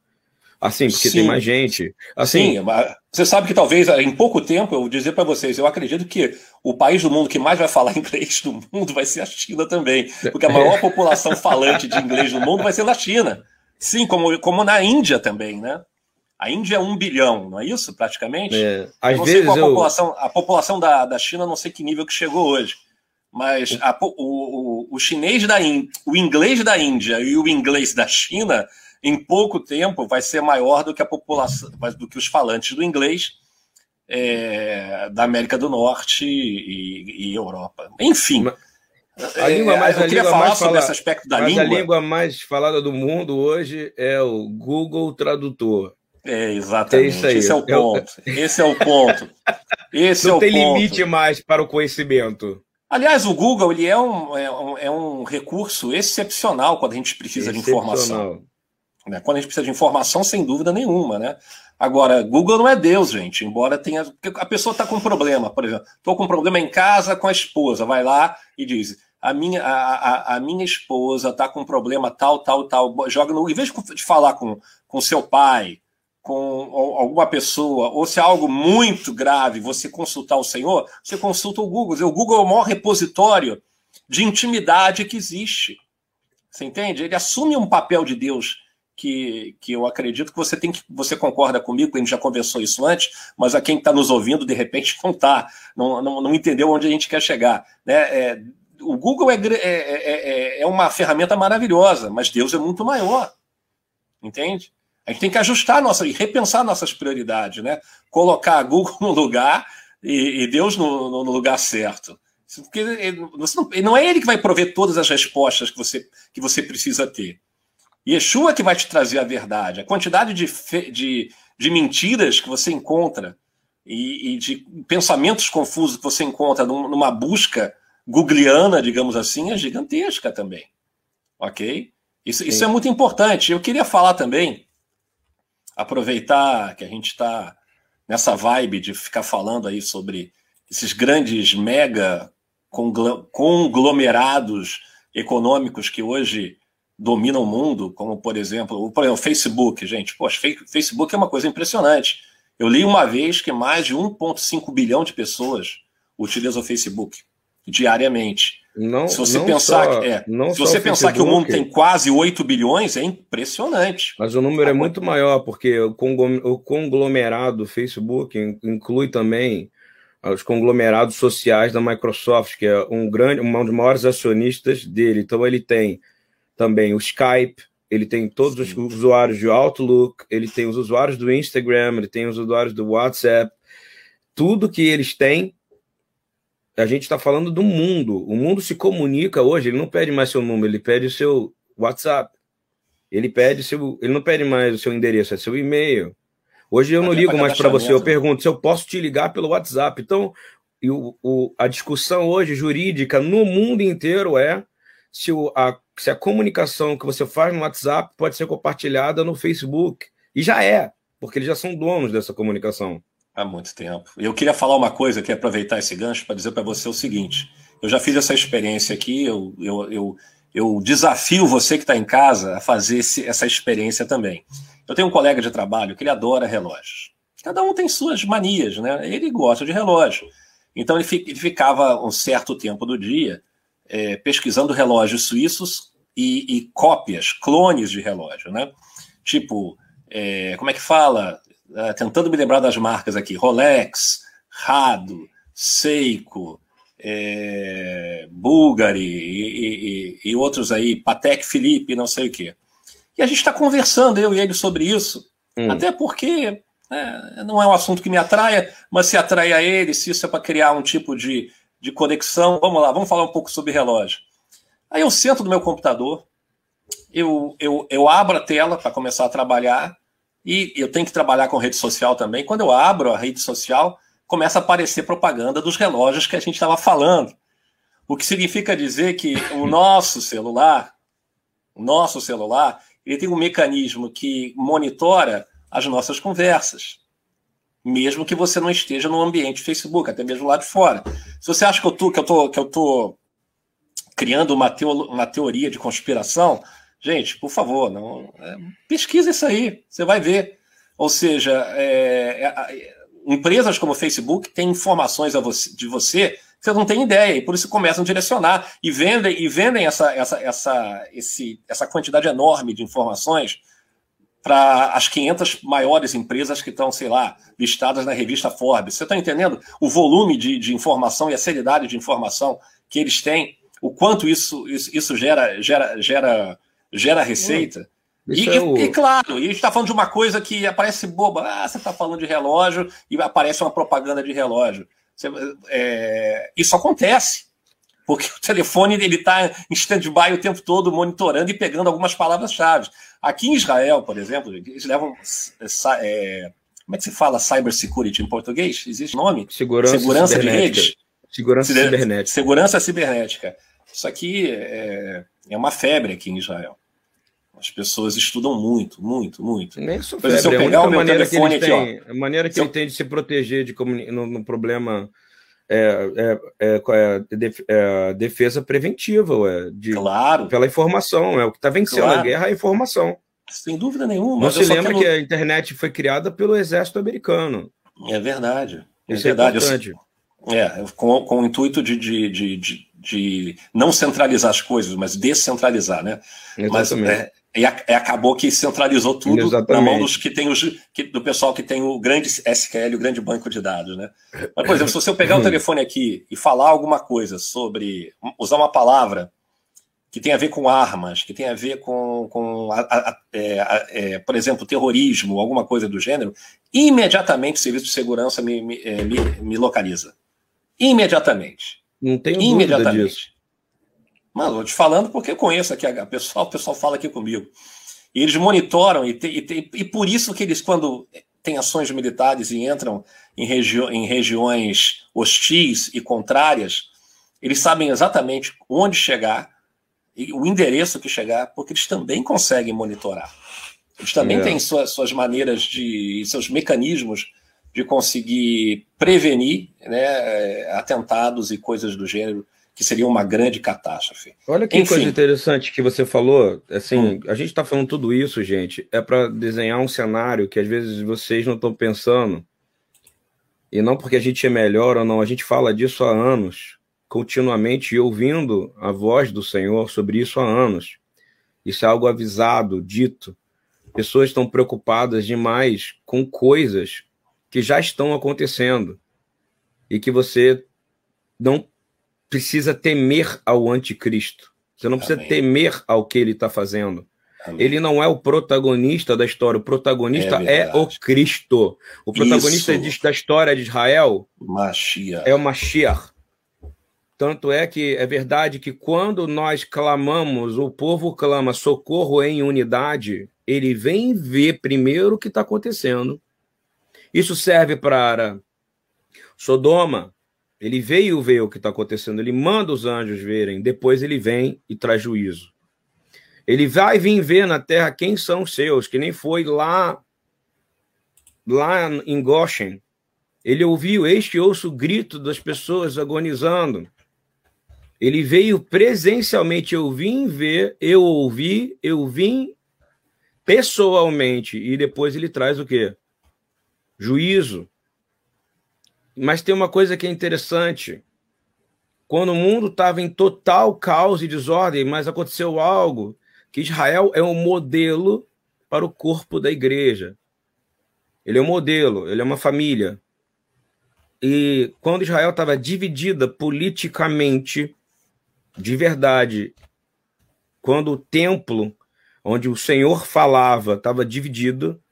Assim, porque Sim. tem mais gente. Assim, Sim, você sabe que talvez em pouco tempo, eu vou dizer para vocês, eu acredito que o país do mundo que mais vai falar inglês do mundo vai ser a China também. Porque a maior população falante de inglês do mundo vai ser na China. Sim, como, como na Índia também, né? A Índia é um bilhão, não é isso, praticamente? É, às não vezes a eu... população, a população da, da China, não sei que nível que chegou hoje. Mas a, o, o, o chinês da Índia, o inglês da Índia e o inglês da China em pouco tempo vai ser maior do que a população, do que os falantes do inglês é, da América do Norte e, e Europa. Enfim. A língua é, mais, eu queria falar sobre esse aspecto da língua. A língua mais falada do mundo hoje é o Google Tradutor. É, exatamente. É Esse é o ponto. Esse é o ponto. Esse Não é o tem ponto. limite mais para o conhecimento. Aliás, o Google ele é, um, é, um, é um recurso excepcional quando a gente precisa de informação. Né? Quando a gente precisa de informação, sem dúvida nenhuma, né? Agora, Google não é Deus, gente, embora tenha. A pessoa está com um problema, por exemplo, estou com um problema em casa com a esposa, vai lá e diz: a minha, a, a, a minha esposa está com um problema tal, tal, tal. Joga no. Em vez de falar com, com seu pai, com alguma pessoa, ou se é algo muito grave, você consultar o Senhor, você consulta o Google. O Google é o maior repositório de intimidade que existe. Você entende? Ele assume um papel de Deus que, que eu acredito que você tem que. Você concorda comigo, a gente já conversou isso antes, mas a quem está nos ouvindo, de repente, não está, não, não, não, entendeu onde a gente quer chegar. Né? É, o Google é, é, é, é uma ferramenta maravilhosa, mas Deus é muito maior. Entende? A gente tem que ajustar nossa e repensar nossas prioridades, né? Colocar Google no lugar e, e Deus no, no, lugar certo. Porque ele, não, não, é ele que vai prover todas as respostas que você, que você precisa ter. Yeshua que vai te trazer a verdade. A quantidade de, de, de mentiras que você encontra e, e, de pensamentos confusos que você encontra numa busca googleana, digamos assim, é gigantesca também. Ok? Isso, isso é muito importante. Eu queria falar também, aproveitar que a gente está nessa vibe de ficar falando aí sobre esses grandes mega conglomerados econômicos que hoje dominam o mundo, como por exemplo, por exemplo, o Facebook, gente. Poxa, Facebook é uma coisa impressionante. Eu li uma vez que mais de 1,5 bilhão de pessoas utilizam o Facebook diariamente. Não, se você pensar, só, que, é, se você pensar que o mundo tem quase 8 bilhões, é impressionante. Mas o número é muito maior, porque o conglomerado do Facebook inclui também os conglomerados sociais da Microsoft, que é um grande, um dos maiores acionistas dele. Então ele tem também o Skype, ele tem todos Sim. os usuários de Outlook, ele tem os usuários do Instagram, ele tem os usuários do WhatsApp. Tudo que eles têm a gente está falando do mundo. O mundo se comunica hoje, ele não pede mais seu número, ele pede o seu WhatsApp. Ele pede seu, ele não pede mais o seu endereço, é seu e-mail. Hoje eu não ligo mais para você, eu pergunto se eu posso te ligar pelo WhatsApp. Então, o, o, a discussão hoje jurídica no mundo inteiro é se, o, a, se a comunicação que você faz no WhatsApp pode ser compartilhada no Facebook. E já é, porque eles já são donos dessa comunicação. Há muito tempo. Eu queria falar uma coisa aqui, aproveitar esse gancho para dizer para você o seguinte: eu já fiz essa experiência aqui, eu, eu, eu, eu desafio você que está em casa a fazer esse, essa experiência também. Eu tenho um colega de trabalho que ele adora relógios. Cada um tem suas manias, né? Ele gosta de relógio. Então ele, ele ficava um certo tempo do dia é, pesquisando relógios suíços e, e, cópias, clones de relógio, né? Tipo, é, como é que fala? uh, tentando me lembrar das marcas aqui: Rolex, Rado, Seiko, é, Bulgari e, e, e, outros aí, Patek Philippe, não sei o quê. E a gente está conversando, eu e ele, sobre isso, hum. até porque é, não é um assunto que me atraia, mas se atrai a ele, se isso é para criar um tipo de, de conexão, vamos lá, vamos falar um pouco sobre relógio. Aí eu sento no meu computador, eu, eu, eu abro a tela para começar a trabalhar, e eu tenho que trabalhar com rede social também. Quando eu abro a rede social, começa a aparecer propaganda dos relógios que a gente estava falando. O que significa dizer que o nosso celular, o nosso celular, ele tem um mecanismo que monitora as nossas conversas. Mesmo que você não esteja no ambiente Facebook, até mesmo lá de fora. Se você acha que eu tô, que eu tô, que eu tô criando uma, teo, uma teoria de conspiração, Gente, por favor, não é, pesquisa isso aí, você vai ver. Ou seja, é, é, empresas como o Facebook têm informações você, de você que você não tem ideia, e por isso começam a direcionar e vendem, e vendem essa, essa, essa, esse, essa quantidade enorme de informações para as 500 maiores empresas que estão, sei lá, listadas na revista Forbes. Você está entendendo o volume de, de informação e a seriedade de informação que eles têm? O quanto isso, isso, isso gera, gera, gera gera receita. E, é o... e, claro, e a gente está falando de uma coisa que aparece boba. Ah, você está falando de relógio e aparece uma propaganda de relógio. Você, é, isso acontece, porque o telefone ele está em stand-by o tempo todo, monitorando e pegando algumas palavras-chave. Aqui em Israel, por exemplo, eles levam. É, como é que se fala cybersecurity em português? Existe nome? Segurança, Segurança de redes? Segurança cibernética. Segurança cibernética. Isso aqui é, é uma febre aqui em Israel. As pessoas estudam muito, muito, muito. Nem sou febre, se eu pegar a o meu maneira telefone que aqui, ó, a maneira que ele tem de se proteger de no, no problema é, é, é, é, é defesa preventiva, ué, de, claro. pela informação. É o que está vencendo claro. a guerra é a informação. Sem dúvida nenhuma. Não se lembra quero... que a internet foi criada pelo exército americano. É verdade. É Isso é verdade. importante. É, com, com o intuito de, de, de, de, não centralizar as coisas, mas descentralizar, né? Exatamente. Mas, é, e, a, e, acabou que centralizou tudo Exatamente. na mão dos que tem os, que, do pessoal que tem o grande SQL, o grande banco de dados, né? Mas, por exemplo, se você pegar o telefone aqui e falar alguma coisa sobre usar uma palavra que tem a ver com armas, que tem a ver com, com a, a, é, é, por exemplo, terrorismo, alguma coisa do gênero, imediatamente o serviço de segurança me, me, é, me, me localiza. Imediatamente. Não tenho imediatamente. dúvida disso. Mas eu te falando porque eu conheço aqui a pessoal, o pessoal fala aqui comigo. E eles monitoram, e, te, e, te, e por isso que eles, quando têm ações militares e entram em, regi em regiões hostis e contrárias, eles sabem exatamente onde chegar e o endereço que chegar, porque eles também conseguem monitorar. Eles também é. têm suas, suas maneiras de. seus mecanismos de conseguir prevenir né, atentados e coisas do gênero que seria uma grande catástrofe. Olha que Enfim. coisa interessante que você falou. Assim, hum. a gente está falando tudo isso, gente, é para desenhar um cenário que às vezes vocês não estão pensando. E não porque a gente é melhor ou não, a gente fala disso há anos, continuamente, e ouvindo a voz do Senhor sobre isso há anos. Isso é algo avisado, dito. Pessoas estão preocupadas demais com coisas que já estão acontecendo e que você não precisa temer ao anticristo. Você não precisa Amém. temer ao que ele está fazendo. Amém. Ele não é o protagonista da história, o protagonista é, é o Cristo. O protagonista de, da história de Israel Mashiach. é o Mashiach. Tanto é que é verdade que quando nós clamamos, o povo clama socorro em unidade, ele vem ver primeiro o que está acontecendo. Isso serve para Sodoma, ele veio ver o que está acontecendo, ele manda os anjos verem, depois ele vem e traz juízo. Ele vai vir ver na terra quem são os seus, que nem foi lá lá em Goshen. Ele ouviu este ouço grito das pessoas agonizando. Ele veio presencialmente, eu vim ver, eu ouvi, eu vim pessoalmente e depois ele traz o quê? Juízo. Mas tem uma coisa que é interessante. Quando o mundo estava em total caos e desordem, mas aconteceu algo que Israel é um modelo para o corpo da igreja. Ele é um modelo, ele é uma família. E quando Israel estava dividida politicamente, de verdade, quando o templo onde o Senhor falava estava dividido,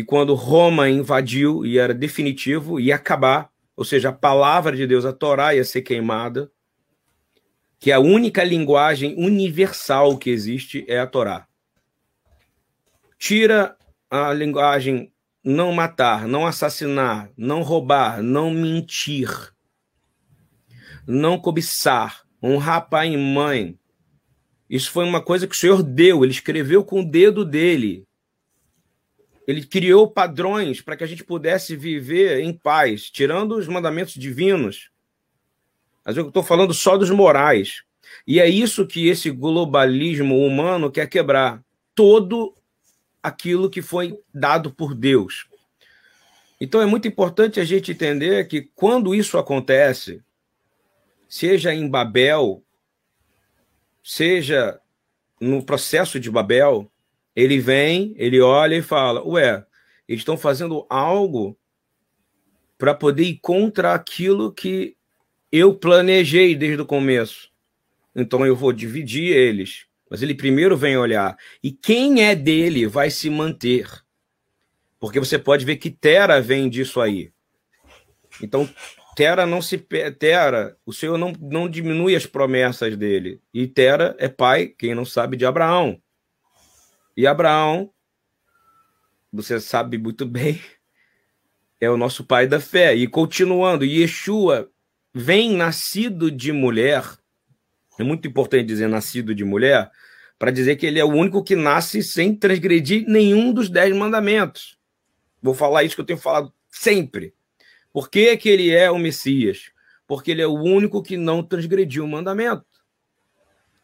e quando Roma invadiu e era definitivo, ia acabar, ou seja, a palavra de Deus, a Torá, ia ser queimada, que a única linguagem universal que existe é a Torá. Tira a linguagem não matar, não assassinar, não roubar, não mentir, não cobiçar, honrar pai e mãe. Isso foi uma coisa que o Senhor deu, ele escreveu com o dedo dele. Ele criou padrões para que a gente pudesse viver em paz, tirando os mandamentos divinos. Mas eu estou falando só dos morais. E é isso que esse globalismo humano quer quebrar. Todo aquilo que foi dado por Deus. Então é muito importante a gente entender que quando isso acontece, seja em Babel, seja no processo de Babel, ele vem, ele olha e fala: Ué, eles estão fazendo algo para poder ir contra aquilo que eu planejei desde o começo. Então eu vou dividir eles. Mas ele primeiro vem olhar. E quem é dele vai se manter. Porque você pode ver que Tera vem disso aí. Então, Tera não se. Tera, o Senhor não, não diminui as promessas dele. E Tera é pai, quem não sabe, de Abraão. E Abraão, você sabe muito bem, é o nosso pai da fé. E continuando, Yeshua vem nascido de mulher. É muito importante dizer nascido de mulher, para dizer que ele é o único que nasce sem transgredir nenhum dos dez mandamentos. Vou falar isso que eu tenho falado sempre. Por que, que ele é o Messias? Porque ele é o único que não transgrediu o mandamento.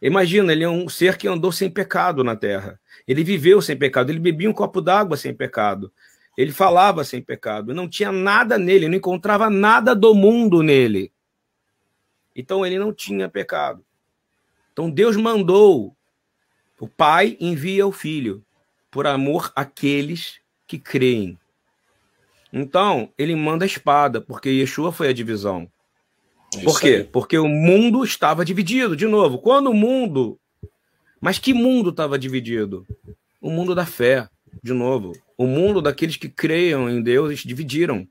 Imagina, ele é um ser que andou sem pecado na terra. Ele viveu sem pecado, ele bebia um copo d'água sem pecado. Ele falava sem pecado, não tinha nada nele, não encontrava nada do mundo nele. Então ele não tinha pecado. Então Deus mandou O Pai envia o Filho por amor àqueles que creem. Então, ele manda a espada, porque Yeshua foi a divisão. É Por quê? Aí. Porque o mundo estava dividido, de novo. Quando o mundo. Mas que mundo estava dividido? O mundo da fé, de novo. O mundo daqueles que creiam em Deus, eles dividiram.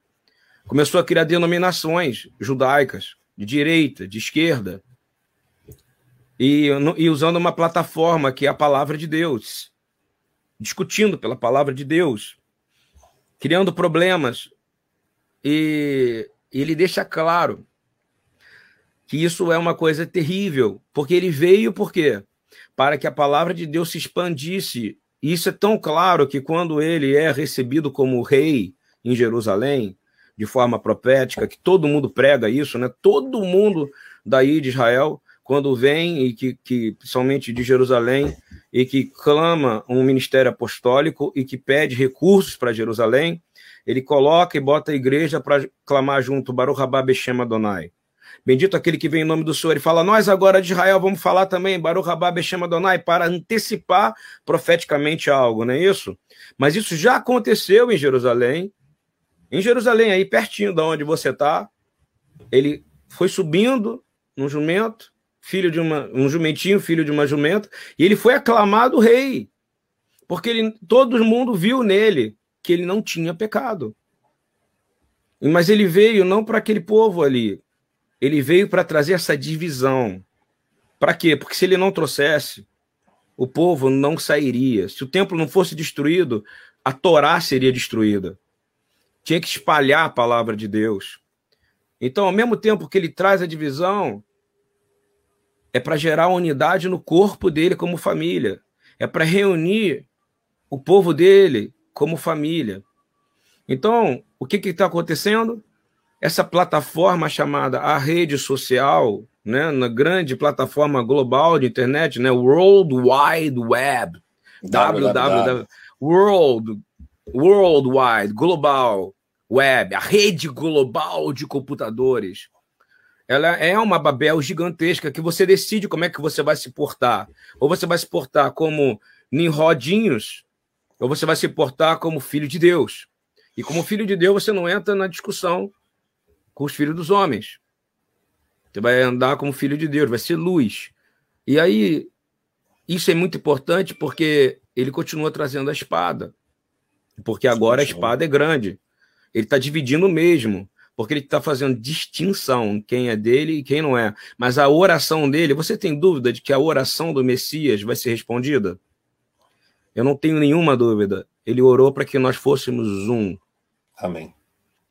Começou a criar denominações judaicas, de direita, de esquerda, e, e usando uma plataforma que é a palavra de Deus, discutindo pela palavra de Deus, criando problemas. E ele deixa claro que isso é uma coisa terrível, porque ele veio por quê? Para que a palavra de Deus se expandisse. E isso é tão claro que quando ele é recebido como rei em Jerusalém, de forma profética, que todo mundo prega isso, né? Todo mundo daí de Israel, quando vem e que, que principalmente de Jerusalém, e que clama um ministério apostólico e que pede recursos para Jerusalém, ele coloca e bota a igreja para clamar junto Baruch Rabá Beshem Adonai. Bendito aquele que vem em nome do Senhor. Ele fala, nós agora de Israel vamos falar também, Baruch Rabá Beshem Adonai, para antecipar profeticamente algo, não é isso? Mas isso já aconteceu em Jerusalém, em Jerusalém, aí pertinho de onde você está, ele foi subindo num jumento, filho de uma, um jumentinho, filho de uma jumenta, e ele foi aclamado rei, porque ele, todo mundo viu nele que ele não tinha pecado. Mas ele veio não para aquele povo ali, ele veio para trazer essa divisão. Para quê? Porque se ele não trouxesse, o povo não sairia. Se o templo não fosse destruído, a Torá seria destruída tinha que espalhar a palavra de Deus. Então, ao mesmo tempo que ele traz a divisão, é para gerar unidade no corpo dele como família, é para reunir o povo dele como família. Então, o que está acontecendo? Essa plataforma chamada a rede social, né, na grande plataforma global de internet, né, World Wide Web, www, World worldwide, global, web, a rede global de computadores. Ela é uma Babel gigantesca que você decide como é que você vai se portar. Ou você vai se portar como Nimrodinhos, ou você vai se portar como filho de Deus. E como filho de Deus, você não entra na discussão com os filhos dos homens. Você vai andar como filho de Deus, vai ser luz. E aí, isso é muito importante porque ele continua trazendo a espada. Porque agora a espada é grande. Ele está dividindo mesmo, porque ele está fazendo distinção quem é dele e quem não é. Mas a oração dele, você tem dúvida de que a oração do Messias vai ser respondida? Eu não tenho nenhuma dúvida. Ele orou para que nós fôssemos um. Amém.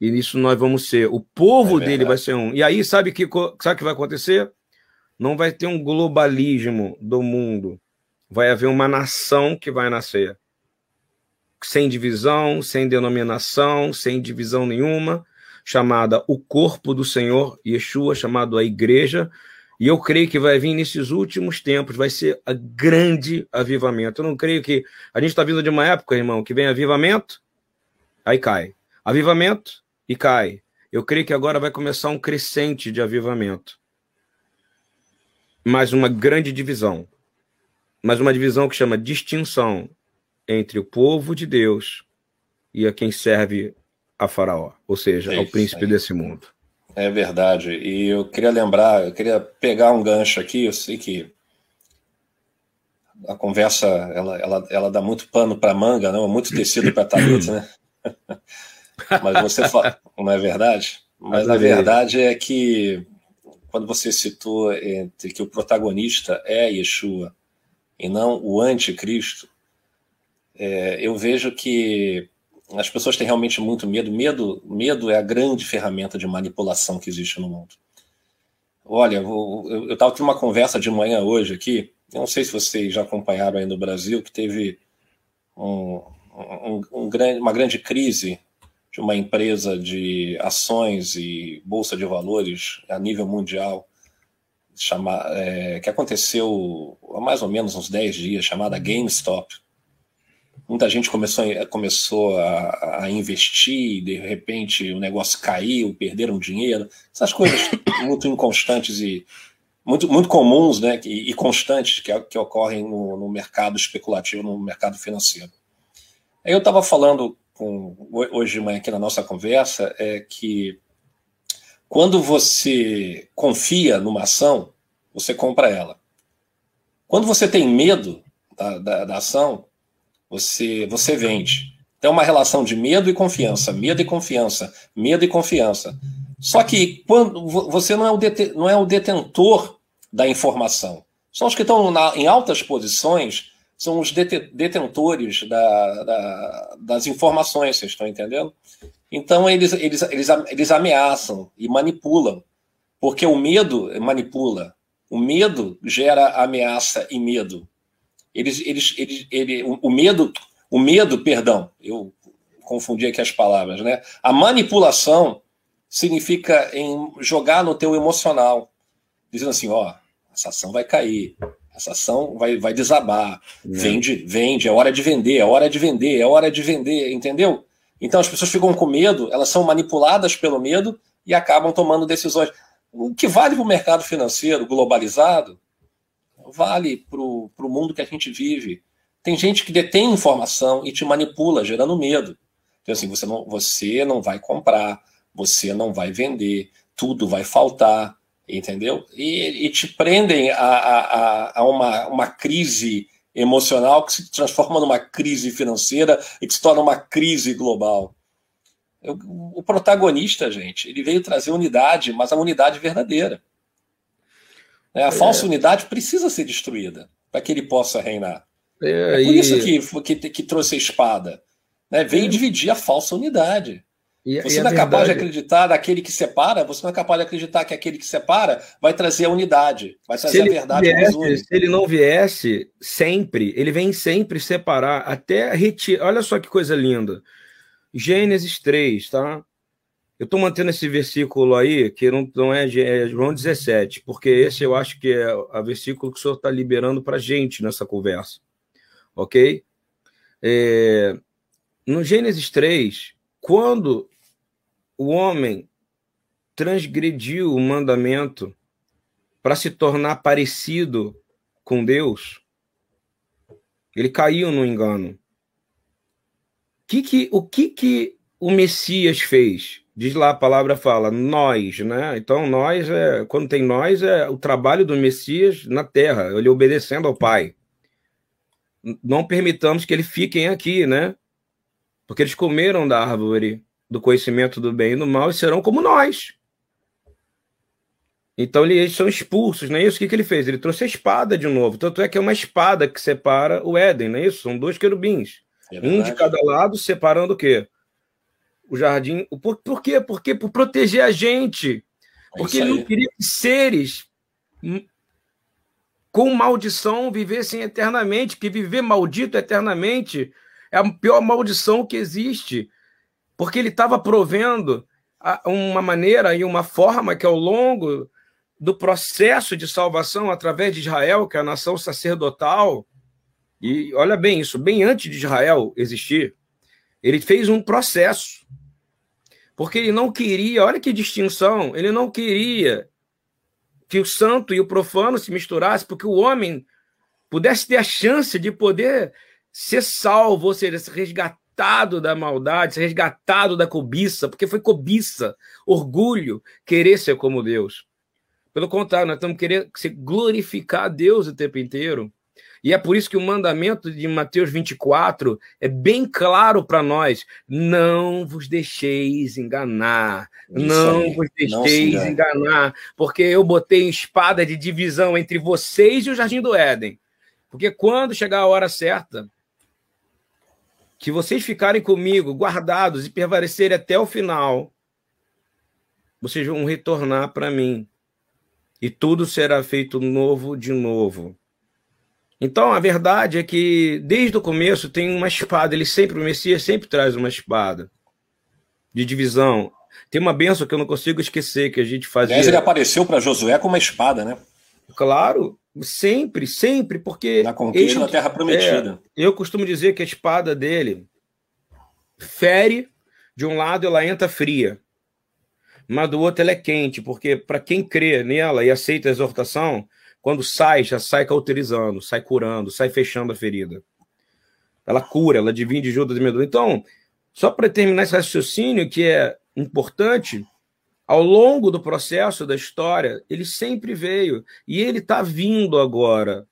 E nisso nós vamos ser. O povo é dele vai ser um. E aí, sabe que sabe que vai acontecer? Não vai ter um globalismo do mundo. Vai haver uma nação que vai nascer sem divisão, sem denominação, sem divisão nenhuma, chamada o corpo do Senhor, Yeshua, chamado a igreja, e eu creio que vai vir nesses últimos tempos, vai ser a grande avivamento. Eu não creio que. A gente está vindo de uma época, irmão, que vem avivamento, aí cai. Avivamento e cai. Eu creio que agora vai começar um crescente de avivamento. Mas uma grande divisão. Mas uma divisão que chama distinção entre o povo de Deus e a quem serve a Faraó, ou seja, é ao príncipe desse mundo. É verdade. E eu queria lembrar, eu queria pegar um gancho aqui. Eu sei que a conversa ela, ela, ela dá muito pano para manga, não? muito tecido para talit, né? Mas você fala, não é verdade? Mas a verdade é que quando você citou entre que o protagonista é Yeshua e não o anticristo, é, eu vejo que as pessoas têm realmente muito medo. Medo, medo é a grande ferramenta de manipulação que existe no mundo. Olha, eu estava tendo uma conversa de manhã hoje aqui. Eu não sei se vocês já acompanharam aí no Brasil que teve um, um, um grande, uma grande crise de uma empresa de ações e bolsa de valores a nível mundial, chama, é, que aconteceu há mais ou menos uns 10 dias, chamada GameStop. Muita gente começou, começou a, a, investir, de repente o negócio caiu, perderam dinheiro, essas coisas muito inconstantes e, muito, muito comuns né, e, e constantes que, que ocorrem no, no, mercado especulativo, no mercado financeiro. Aí eu estava falando com, hoje de manhã aqui na nossa conversa é que quando você confia numa ação, você compra ela. Quando você tem medo da, da, da ação, você, você vende. Então, é uma relação de medo e confiança, medo e confiança, medo e confiança. Só que quando você não é o, não é o detentor da informação. Só os que estão na, em altas posições são os detentores da, da, das informações, vocês estão entendendo? Então eles, eles, eles, eles ameaçam e manipulam, porque o medo manipula. O medo gera ameaça e medo. Eles, eles, eles, ele, o, medo, o medo, perdão, eu confundi aqui as palavras, né? A manipulação significa em jogar no teu emocional, dizendo assim, ó, essa ação vai cair, essa ação vai, vai desabar, é. vende, vende, é hora de vender, é hora de vender, é hora de vender, entendeu? Então as pessoas ficam com medo, elas são manipuladas pelo medo e acabam tomando decisões. O que vale para o mercado financeiro globalizado, vale para o mundo que a gente vive. Tem gente que detém informação e te manipula, gerando medo. Então, assim, você não, você não vai comprar, você não vai vender, tudo vai faltar, entendeu? E, e te prendem a, a, a uma, uma crise emocional que se transforma numa crise financeira e que se torna uma crise global. O protagonista, gente, ele veio trazer unidade, mas a unidade verdadeira. A é. falsa unidade precisa ser destruída para que ele possa reinar. É, é por isso que, que, que trouxe a espada. Né? Veio é. dividir a falsa unidade. E, você e não é capaz verdade... de acreditar naquele que separa, você não é capaz de acreditar que aquele que separa vai trazer a unidade, vai trazer a verdade. Viesse, se ele não viesse sempre, ele vem sempre separar, até retirar. Olha só que coisa linda. Gênesis 3, tá? Eu estou mantendo esse versículo aí, que não, não é, é João 17, porque esse eu acho que é o versículo que o senhor está liberando para gente nessa conversa. Ok? É, no Gênesis 3, quando o homem transgrediu o mandamento para se tornar parecido com Deus, ele caiu no engano. Que que, o que, que o Messias fez? Diz lá a palavra fala nós, né? Então nós é quando tem nós é o trabalho do Messias na terra, ele obedecendo ao Pai. Não permitamos que eles fiquem aqui, né? Porque eles comeram da árvore do conhecimento do bem e do mal e serão como nós. Então eles são expulsos, não é isso? O que, que ele fez? Ele trouxe a espada de novo. Tanto é que é uma espada que separa o Éden, não é isso? São dois querubins. É um de cada lado, separando o quê? O jardim. Por, por quê? Porque por proteger a gente. É Porque ele não queria que seres com maldição vivessem eternamente, que viver maldito eternamente é a pior maldição que existe porque ele estava provendo uma maneira e uma forma que, ao longo do processo de salvação através de Israel, que é a nação sacerdotal, e olha bem isso, bem antes de Israel existir, ele fez um processo. Porque ele não queria, olha que distinção, ele não queria que o santo e o profano se misturassem, porque o homem pudesse ter a chance de poder ser salvo, ou seja, se resgatar resgatado da maldade, ser resgatado da cobiça, porque foi cobiça, orgulho, querer ser como Deus. Pelo contrário, nós estamos querendo glorificar Deus o tempo inteiro. E é por isso que o mandamento de Mateus 24 é bem claro para nós: não vos deixeis enganar, isso não aí. vos deixeis não enganar, porque eu botei espada de divisão entre vocês e o jardim do Éden. Porque quando chegar a hora certa, que vocês ficarem comigo guardados e permanecerem até o final, vocês vão retornar para mim. E tudo será feito novo de novo. Então, a verdade é que desde o começo tem uma espada, ele sempre, o Messias sempre traz uma espada de divisão. Tem uma benção que eu não consigo esquecer que a gente fazia. Aliás, ele apareceu para Josué com uma espada, né? Claro, Sempre, sempre, porque. Na conquista ele, da Terra Prometida. É, eu costumo dizer que a espada dele fere, de um lado ela entra fria. mas do outro ela é quente, porque para quem crê nela e aceita a exortação, quando sai, já sai cauterizando, sai curando, sai fechando a ferida. Ela cura, ela divide Judas e Medula. Então, só para terminar esse raciocínio que é importante, ao longo do processo da história, ele sempre veio e ele está vindo agora.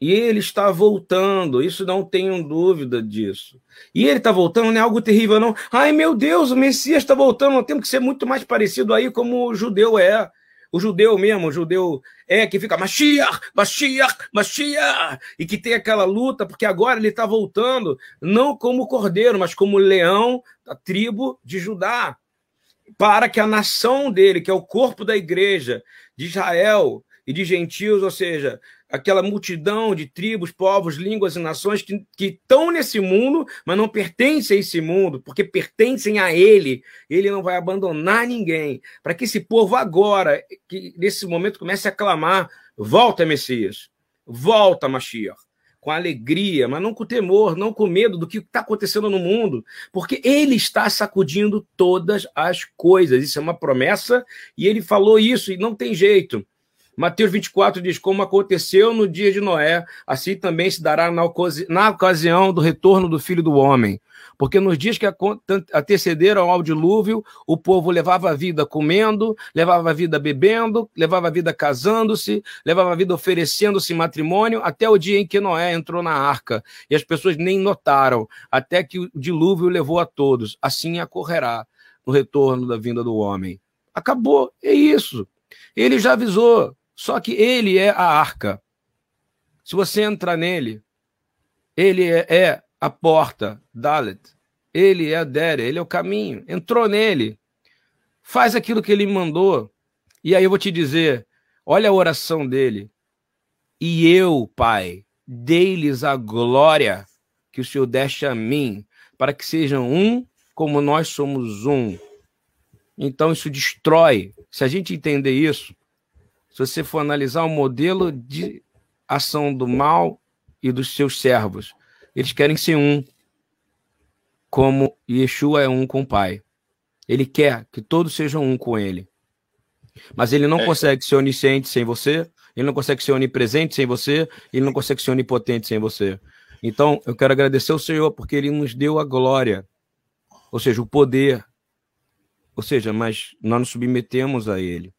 E ele está voltando, isso não tenho dúvida disso. E ele está voltando, não é algo terrível, não. Ai, meu Deus, o Messias está voltando, nós temos que ser muito mais parecido aí como o judeu é. O judeu mesmo, o judeu é que fica Mashiach, Mashiach, Mashiach, e que tem aquela luta, porque agora ele está voltando, não como cordeiro, mas como leão da tribo de Judá, para que a nação dele, que é o corpo da igreja de Israel e de gentios, ou seja, aquela multidão de tribos, povos, línguas e nações que, que estão nesse mundo, mas não pertencem a esse mundo, porque pertencem a ele. Ele não vai abandonar ninguém. Para que esse povo agora, que nesse momento comece a clamar: volta, Messias, volta, Mashiach. Com alegria, mas não com temor, não com medo do que está acontecendo no mundo, porque ele está sacudindo todas as coisas. Isso é uma promessa, e ele falou isso, e não tem jeito. Mateus 24 diz: Como aconteceu no dia de Noé, assim também se dará na, ocasi na ocasião do retorno do filho do homem. Porque nos dias que antecederam ao dilúvio, o povo levava a vida comendo, levava a vida bebendo, levava a vida casando-se, levava a vida oferecendo-se matrimônio, até o dia em que Noé entrou na arca. E as pessoas nem notaram, até que o dilúvio levou a todos. Assim ocorrerá no retorno da vinda do homem. Acabou, é isso. Ele já avisou. Só que ele é a arca. Se você entrar nele, ele é, é a porta, Dalet. Ele é a Dere, ele é o caminho. Entrou nele. Faz aquilo que ele mandou. E aí eu vou te dizer: olha a oração dele. E eu, Pai, dei-lhes a glória que o Senhor deste a mim, para que sejam um como nós somos um. Então isso destrói. Se a gente entender isso, se você for analisar o modelo de ação do mal e dos seus servos, eles querem ser um, como Yeshua é um com o Pai. Ele quer que todos sejam um com ele. Mas ele não é. consegue ser onisciente sem você, ele não consegue ser onipresente sem você, ele não consegue ser onipotente sem você. Então, eu quero agradecer ao Senhor porque ele nos deu a glória, ou seja, o poder. Ou seja, mas nós nos submetemos a ele.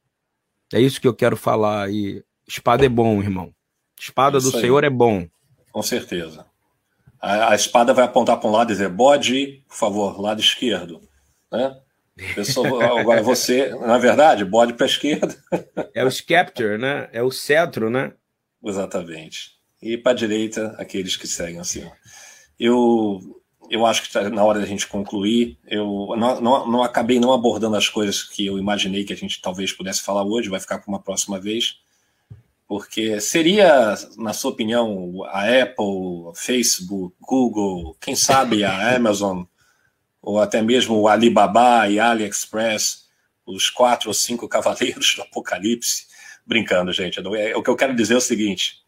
É isso que eu quero falar. E espada é bom, irmão. Espada do Senhor é bom. Com certeza. A, a espada vai apontar para um lado e dizer: bode, por favor, lado esquerdo. Né? Pessoa, agora você, na verdade, bode para a esquerda. É o scepter, né? É o cetro, né? Exatamente. E para a direita, aqueles que seguem assim. Eu eu acho que está na hora da gente concluir. Eu não, não, não, acabei não abordando as coisas que eu imaginei que a gente talvez pudesse falar hoje, vai ficar para uma próxima vez. Porque seria, na sua opinião, a Apple, Facebook, Google, quem sabe a Amazon, ou até mesmo o Alibaba e AliExpress, os quatro ou cinco cavaleiros do Apocalipse? Brincando, gente. É, o que eu quero dizer é o seguinte: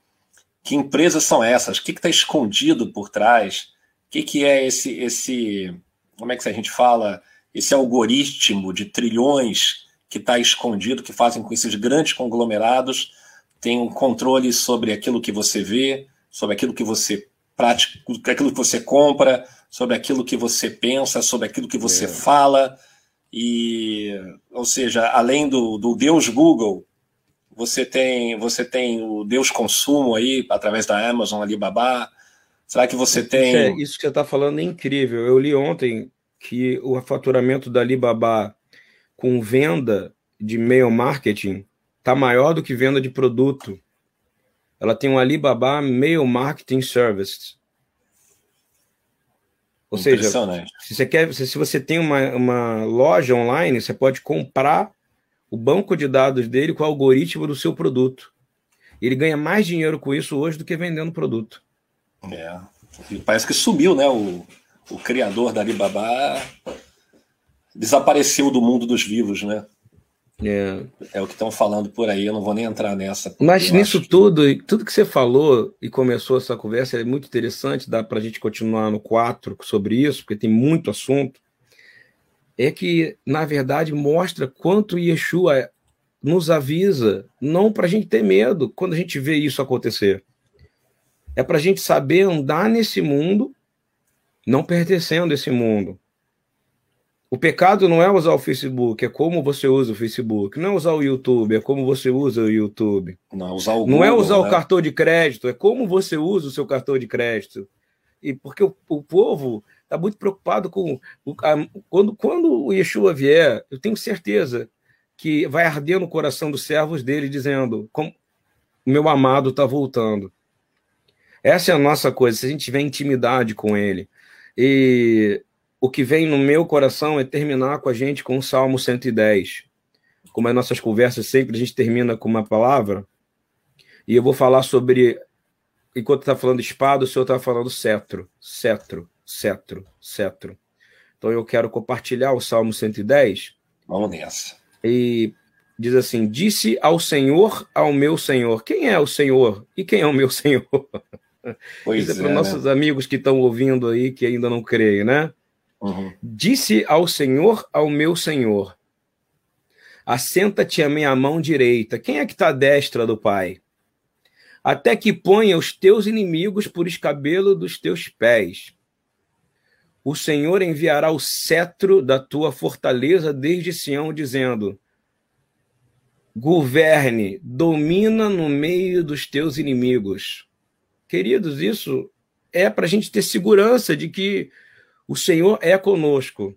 que empresas são essas? O que está escondido por trás? Que, que é esse, esse, como é que a gente fala, esse algoritmo de trilhões que está escondido, que fazem com que esses grandes conglomerados tenham controle sobre aquilo que você vê, sobre aquilo que você pratica, aquilo que você compra, sobre aquilo que você pensa, sobre aquilo que você é. fala. E, ou seja, além do, do Deus Google, você tem você tem o Deus Consumo aí através da Amazon, Alibaba, Será que você tem. É, isso que você está falando é incrível. Eu li ontem que o faturamento da Alibaba com venda de mail marketing está maior do que venda de produto. Ela tem um Alibaba Mail Marketing Service. Ou seja, se você, quer, se você tem uma, uma loja online, você pode comprar o banco de dados dele com o algoritmo do seu produto. Ele ganha mais dinheiro com isso hoje do que vendendo produto. É. E parece que sumiu, né? O, o criador da Alibaba desapareceu do mundo dos vivos, né? É, é o que estão falando por aí, eu não vou nem entrar nessa. Mas nisso acho... tudo, tudo que você falou e começou essa conversa é muito interessante, dá para a gente continuar no 4 sobre isso, porque tem muito assunto. é que, na verdade, mostra quanto Yeshua nos avisa, não para a gente ter medo quando a gente vê isso acontecer. É para a gente saber andar nesse mundo, não pertencendo a esse mundo. O pecado não é usar o Facebook, é como você usa o Facebook. Não é usar o YouTube, é como você usa o YouTube. Não, é usar o Google, não é usar né? o cartão de crédito, é como você usa o seu cartão de crédito. E porque o, o povo está muito preocupado com. O, a, quando, quando o Yeshua vier, eu tenho certeza que vai arder no coração dos servos dele, dizendo: como, meu amado está voltando. Essa é a nossa coisa, se a gente tiver intimidade com ele. E o que vem no meu coração é terminar com a gente com o Salmo 110. Como as nossas conversas sempre, a gente termina com uma palavra. E eu vou falar sobre. Enquanto está falando espada, o senhor está falando cetro, cetro, cetro, cetro. Então eu quero compartilhar o Salmo 110. Vamos nessa. E diz assim: Disse ao Senhor, ao meu Senhor. Quem é o Senhor? E quem é o meu Senhor? Pois Isso é, é para né? nossos amigos que estão ouvindo aí, que ainda não creem, né? Uhum. Disse ao Senhor, ao meu Senhor: Assenta-te à minha mão direita. Quem é que está à destra do Pai? Até que ponha os teus inimigos por escabelo dos teus pés. O Senhor enviará o cetro da tua fortaleza desde Sião, dizendo: Governe, domina no meio dos teus inimigos. Queridos, isso é para a gente ter segurança de que o Senhor é conosco.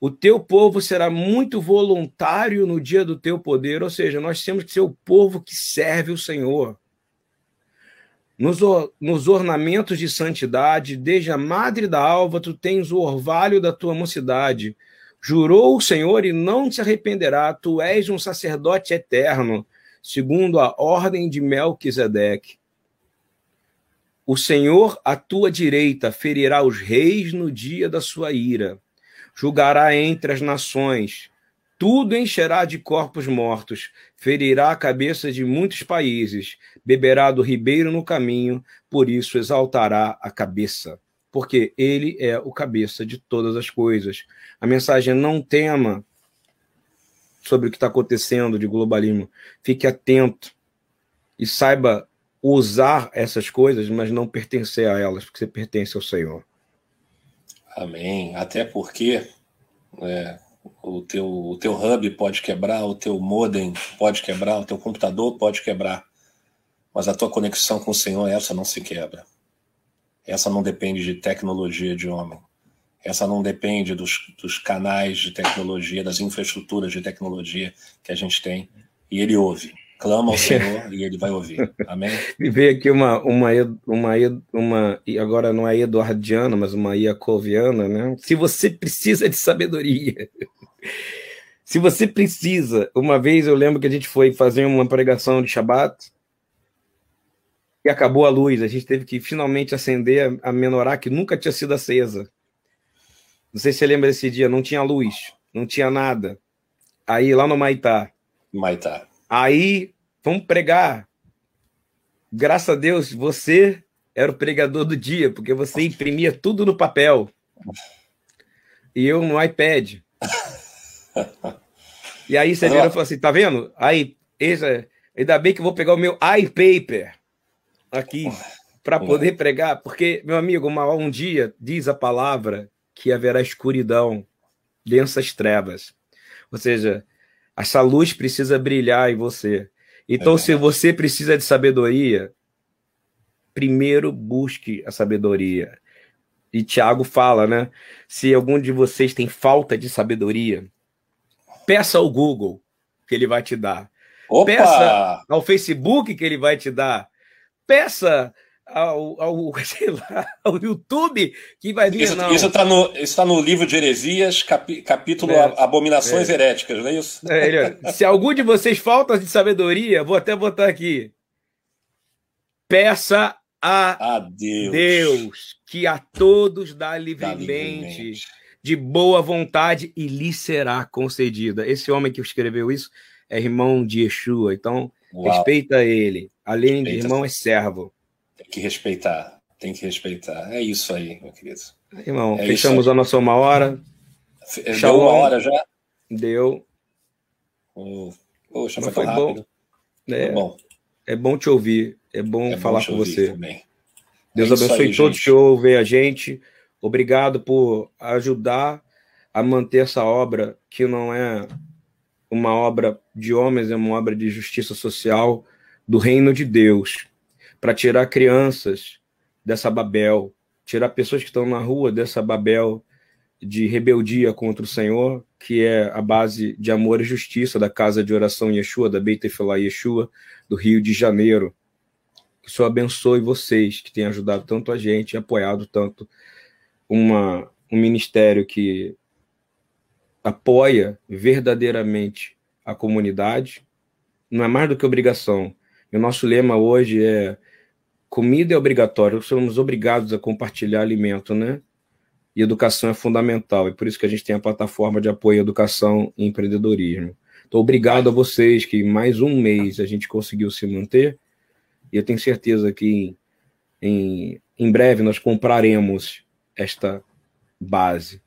O teu povo será muito voluntário no dia do teu poder, ou seja, nós temos que ser o povo que serve o Senhor. Nos, nos ornamentos de santidade, desde a madre da alva, tu tens o orvalho da tua mocidade. Jurou o Senhor e não te arrependerá, tu és um sacerdote eterno, segundo a ordem de Melquisedeque. O Senhor à tua direita ferirá os reis no dia da sua ira, julgará entre as nações, tudo encherá de corpos mortos, ferirá a cabeça de muitos países, beberá do ribeiro no caminho, por isso exaltará a cabeça, porque ele é o cabeça de todas as coisas. A mensagem é não tema sobre o que está acontecendo de globalismo, fique atento e saiba usar essas coisas, mas não pertencer a elas, porque você pertence ao Senhor. Amém. Até porque é, o, teu, o teu hub pode quebrar, o teu modem pode quebrar, o teu computador pode quebrar, mas a tua conexão com o Senhor, essa não se quebra. Essa não depende de tecnologia de homem. Essa não depende dos, dos canais de tecnologia, das infraestruturas de tecnologia que a gente tem. E ele ouve. Clama ao Senhor e ele vai ouvir. Amém? Me veio aqui uma, uma, uma, uma, agora não é eduardiana, mas uma iacoviana, né? Se você precisa de sabedoria. Se você precisa, uma vez eu lembro que a gente foi fazer uma pregação de Shabat e acabou a luz. A gente teve que finalmente acender a menorá que nunca tinha sido acesa. Não sei se você lembra desse dia, não tinha luz, não tinha nada. Aí lá no Maitá. Maitá. Aí, vamos pregar. Graças a Deus, você era o pregador do dia, porque você imprimia tudo no papel. E eu no iPad. E aí você virou e falou assim: tá vendo? Aí, esse, ainda bem que eu vou pegar o meu iPaper aqui para poder pregar, porque, meu amigo, uma, um dia diz a palavra que haverá escuridão, densas trevas. Ou seja, essa luz precisa brilhar em você. Então, é se você precisa de sabedoria, primeiro busque a sabedoria. E Tiago fala, né? Se algum de vocês tem falta de sabedoria, peça ao Google que ele vai te dar. Opa! Peça ao Facebook que ele vai te dar. Peça ao, ao, sei lá, ao YouTube que vai vir. Isso, está no, está no livro de heresias, capi, capítulo é, Abominações é. Heréticas, não é isso? É, se algum de vocês falta de sabedoria, vou até botar aqui. Peça a, a Deus. Deus. que a todos dá livremente, dá livremente, de boa vontade e lhe será concedida. Esse homem que escreveu isso é irmão de Yeshua, então Uau. respeita ele. Além respeita de irmão, é servo. Que respeitar, tem que respeitar. É isso aí, meu querido. Irmão, é fechamos a nossa uma hora. Deu uma hora já? Deu. Oh, poxa, foi, foi rápido. Bom. É, bom. é bom te ouvir. É bom é falar bom com você. Também. Deus é abençoe aí, todos gente. que ouvem a gente. Obrigado por ajudar a manter essa obra, que não é uma obra de homens, é uma obra de justiça social do reino de Deus, para tirar crianças dessa Babel, tirar pessoas que estão na rua dessa Babel de rebeldia contra o Senhor, que é a base de amor e justiça da Casa de Oração Yeshua, da Beit Efilá Yeshua, do Rio de Janeiro. Que o Senhor abençoe vocês que têm ajudado tanto a gente e apoiado tanto uma, um ministério que apoia verdadeiramente a comunidade. Não é mais do que obrigação. E o nosso lema hoje é comida é obrigatória, somos obrigados a compartilhar alimento, né? E educação é fundamental, e por isso que a gente tem a plataforma de apoio à educação e empreendedorismo. Então, obrigado a vocês que mais um mês a gente conseguiu se manter, e eu tenho certeza que em, em breve nós compraremos esta base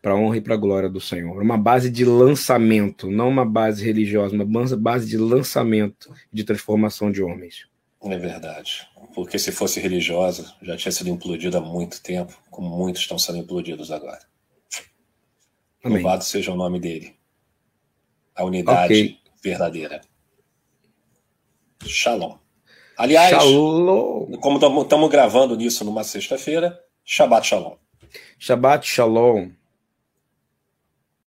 para honra e para glória do Senhor. Uma base de lançamento, não uma base religiosa, uma base de lançamento de transformação de homens. É verdade. Porque se fosse religiosa, já tinha sido implodida há muito tempo, como muitos estão sendo implodidos agora. Amém. Louvado seja o nome dele. A unidade okay. verdadeira. Shalom. Aliás, Shalom. como estamos gravando nisso numa sexta-feira, Shabbat Shalom. Shabbat Shalom.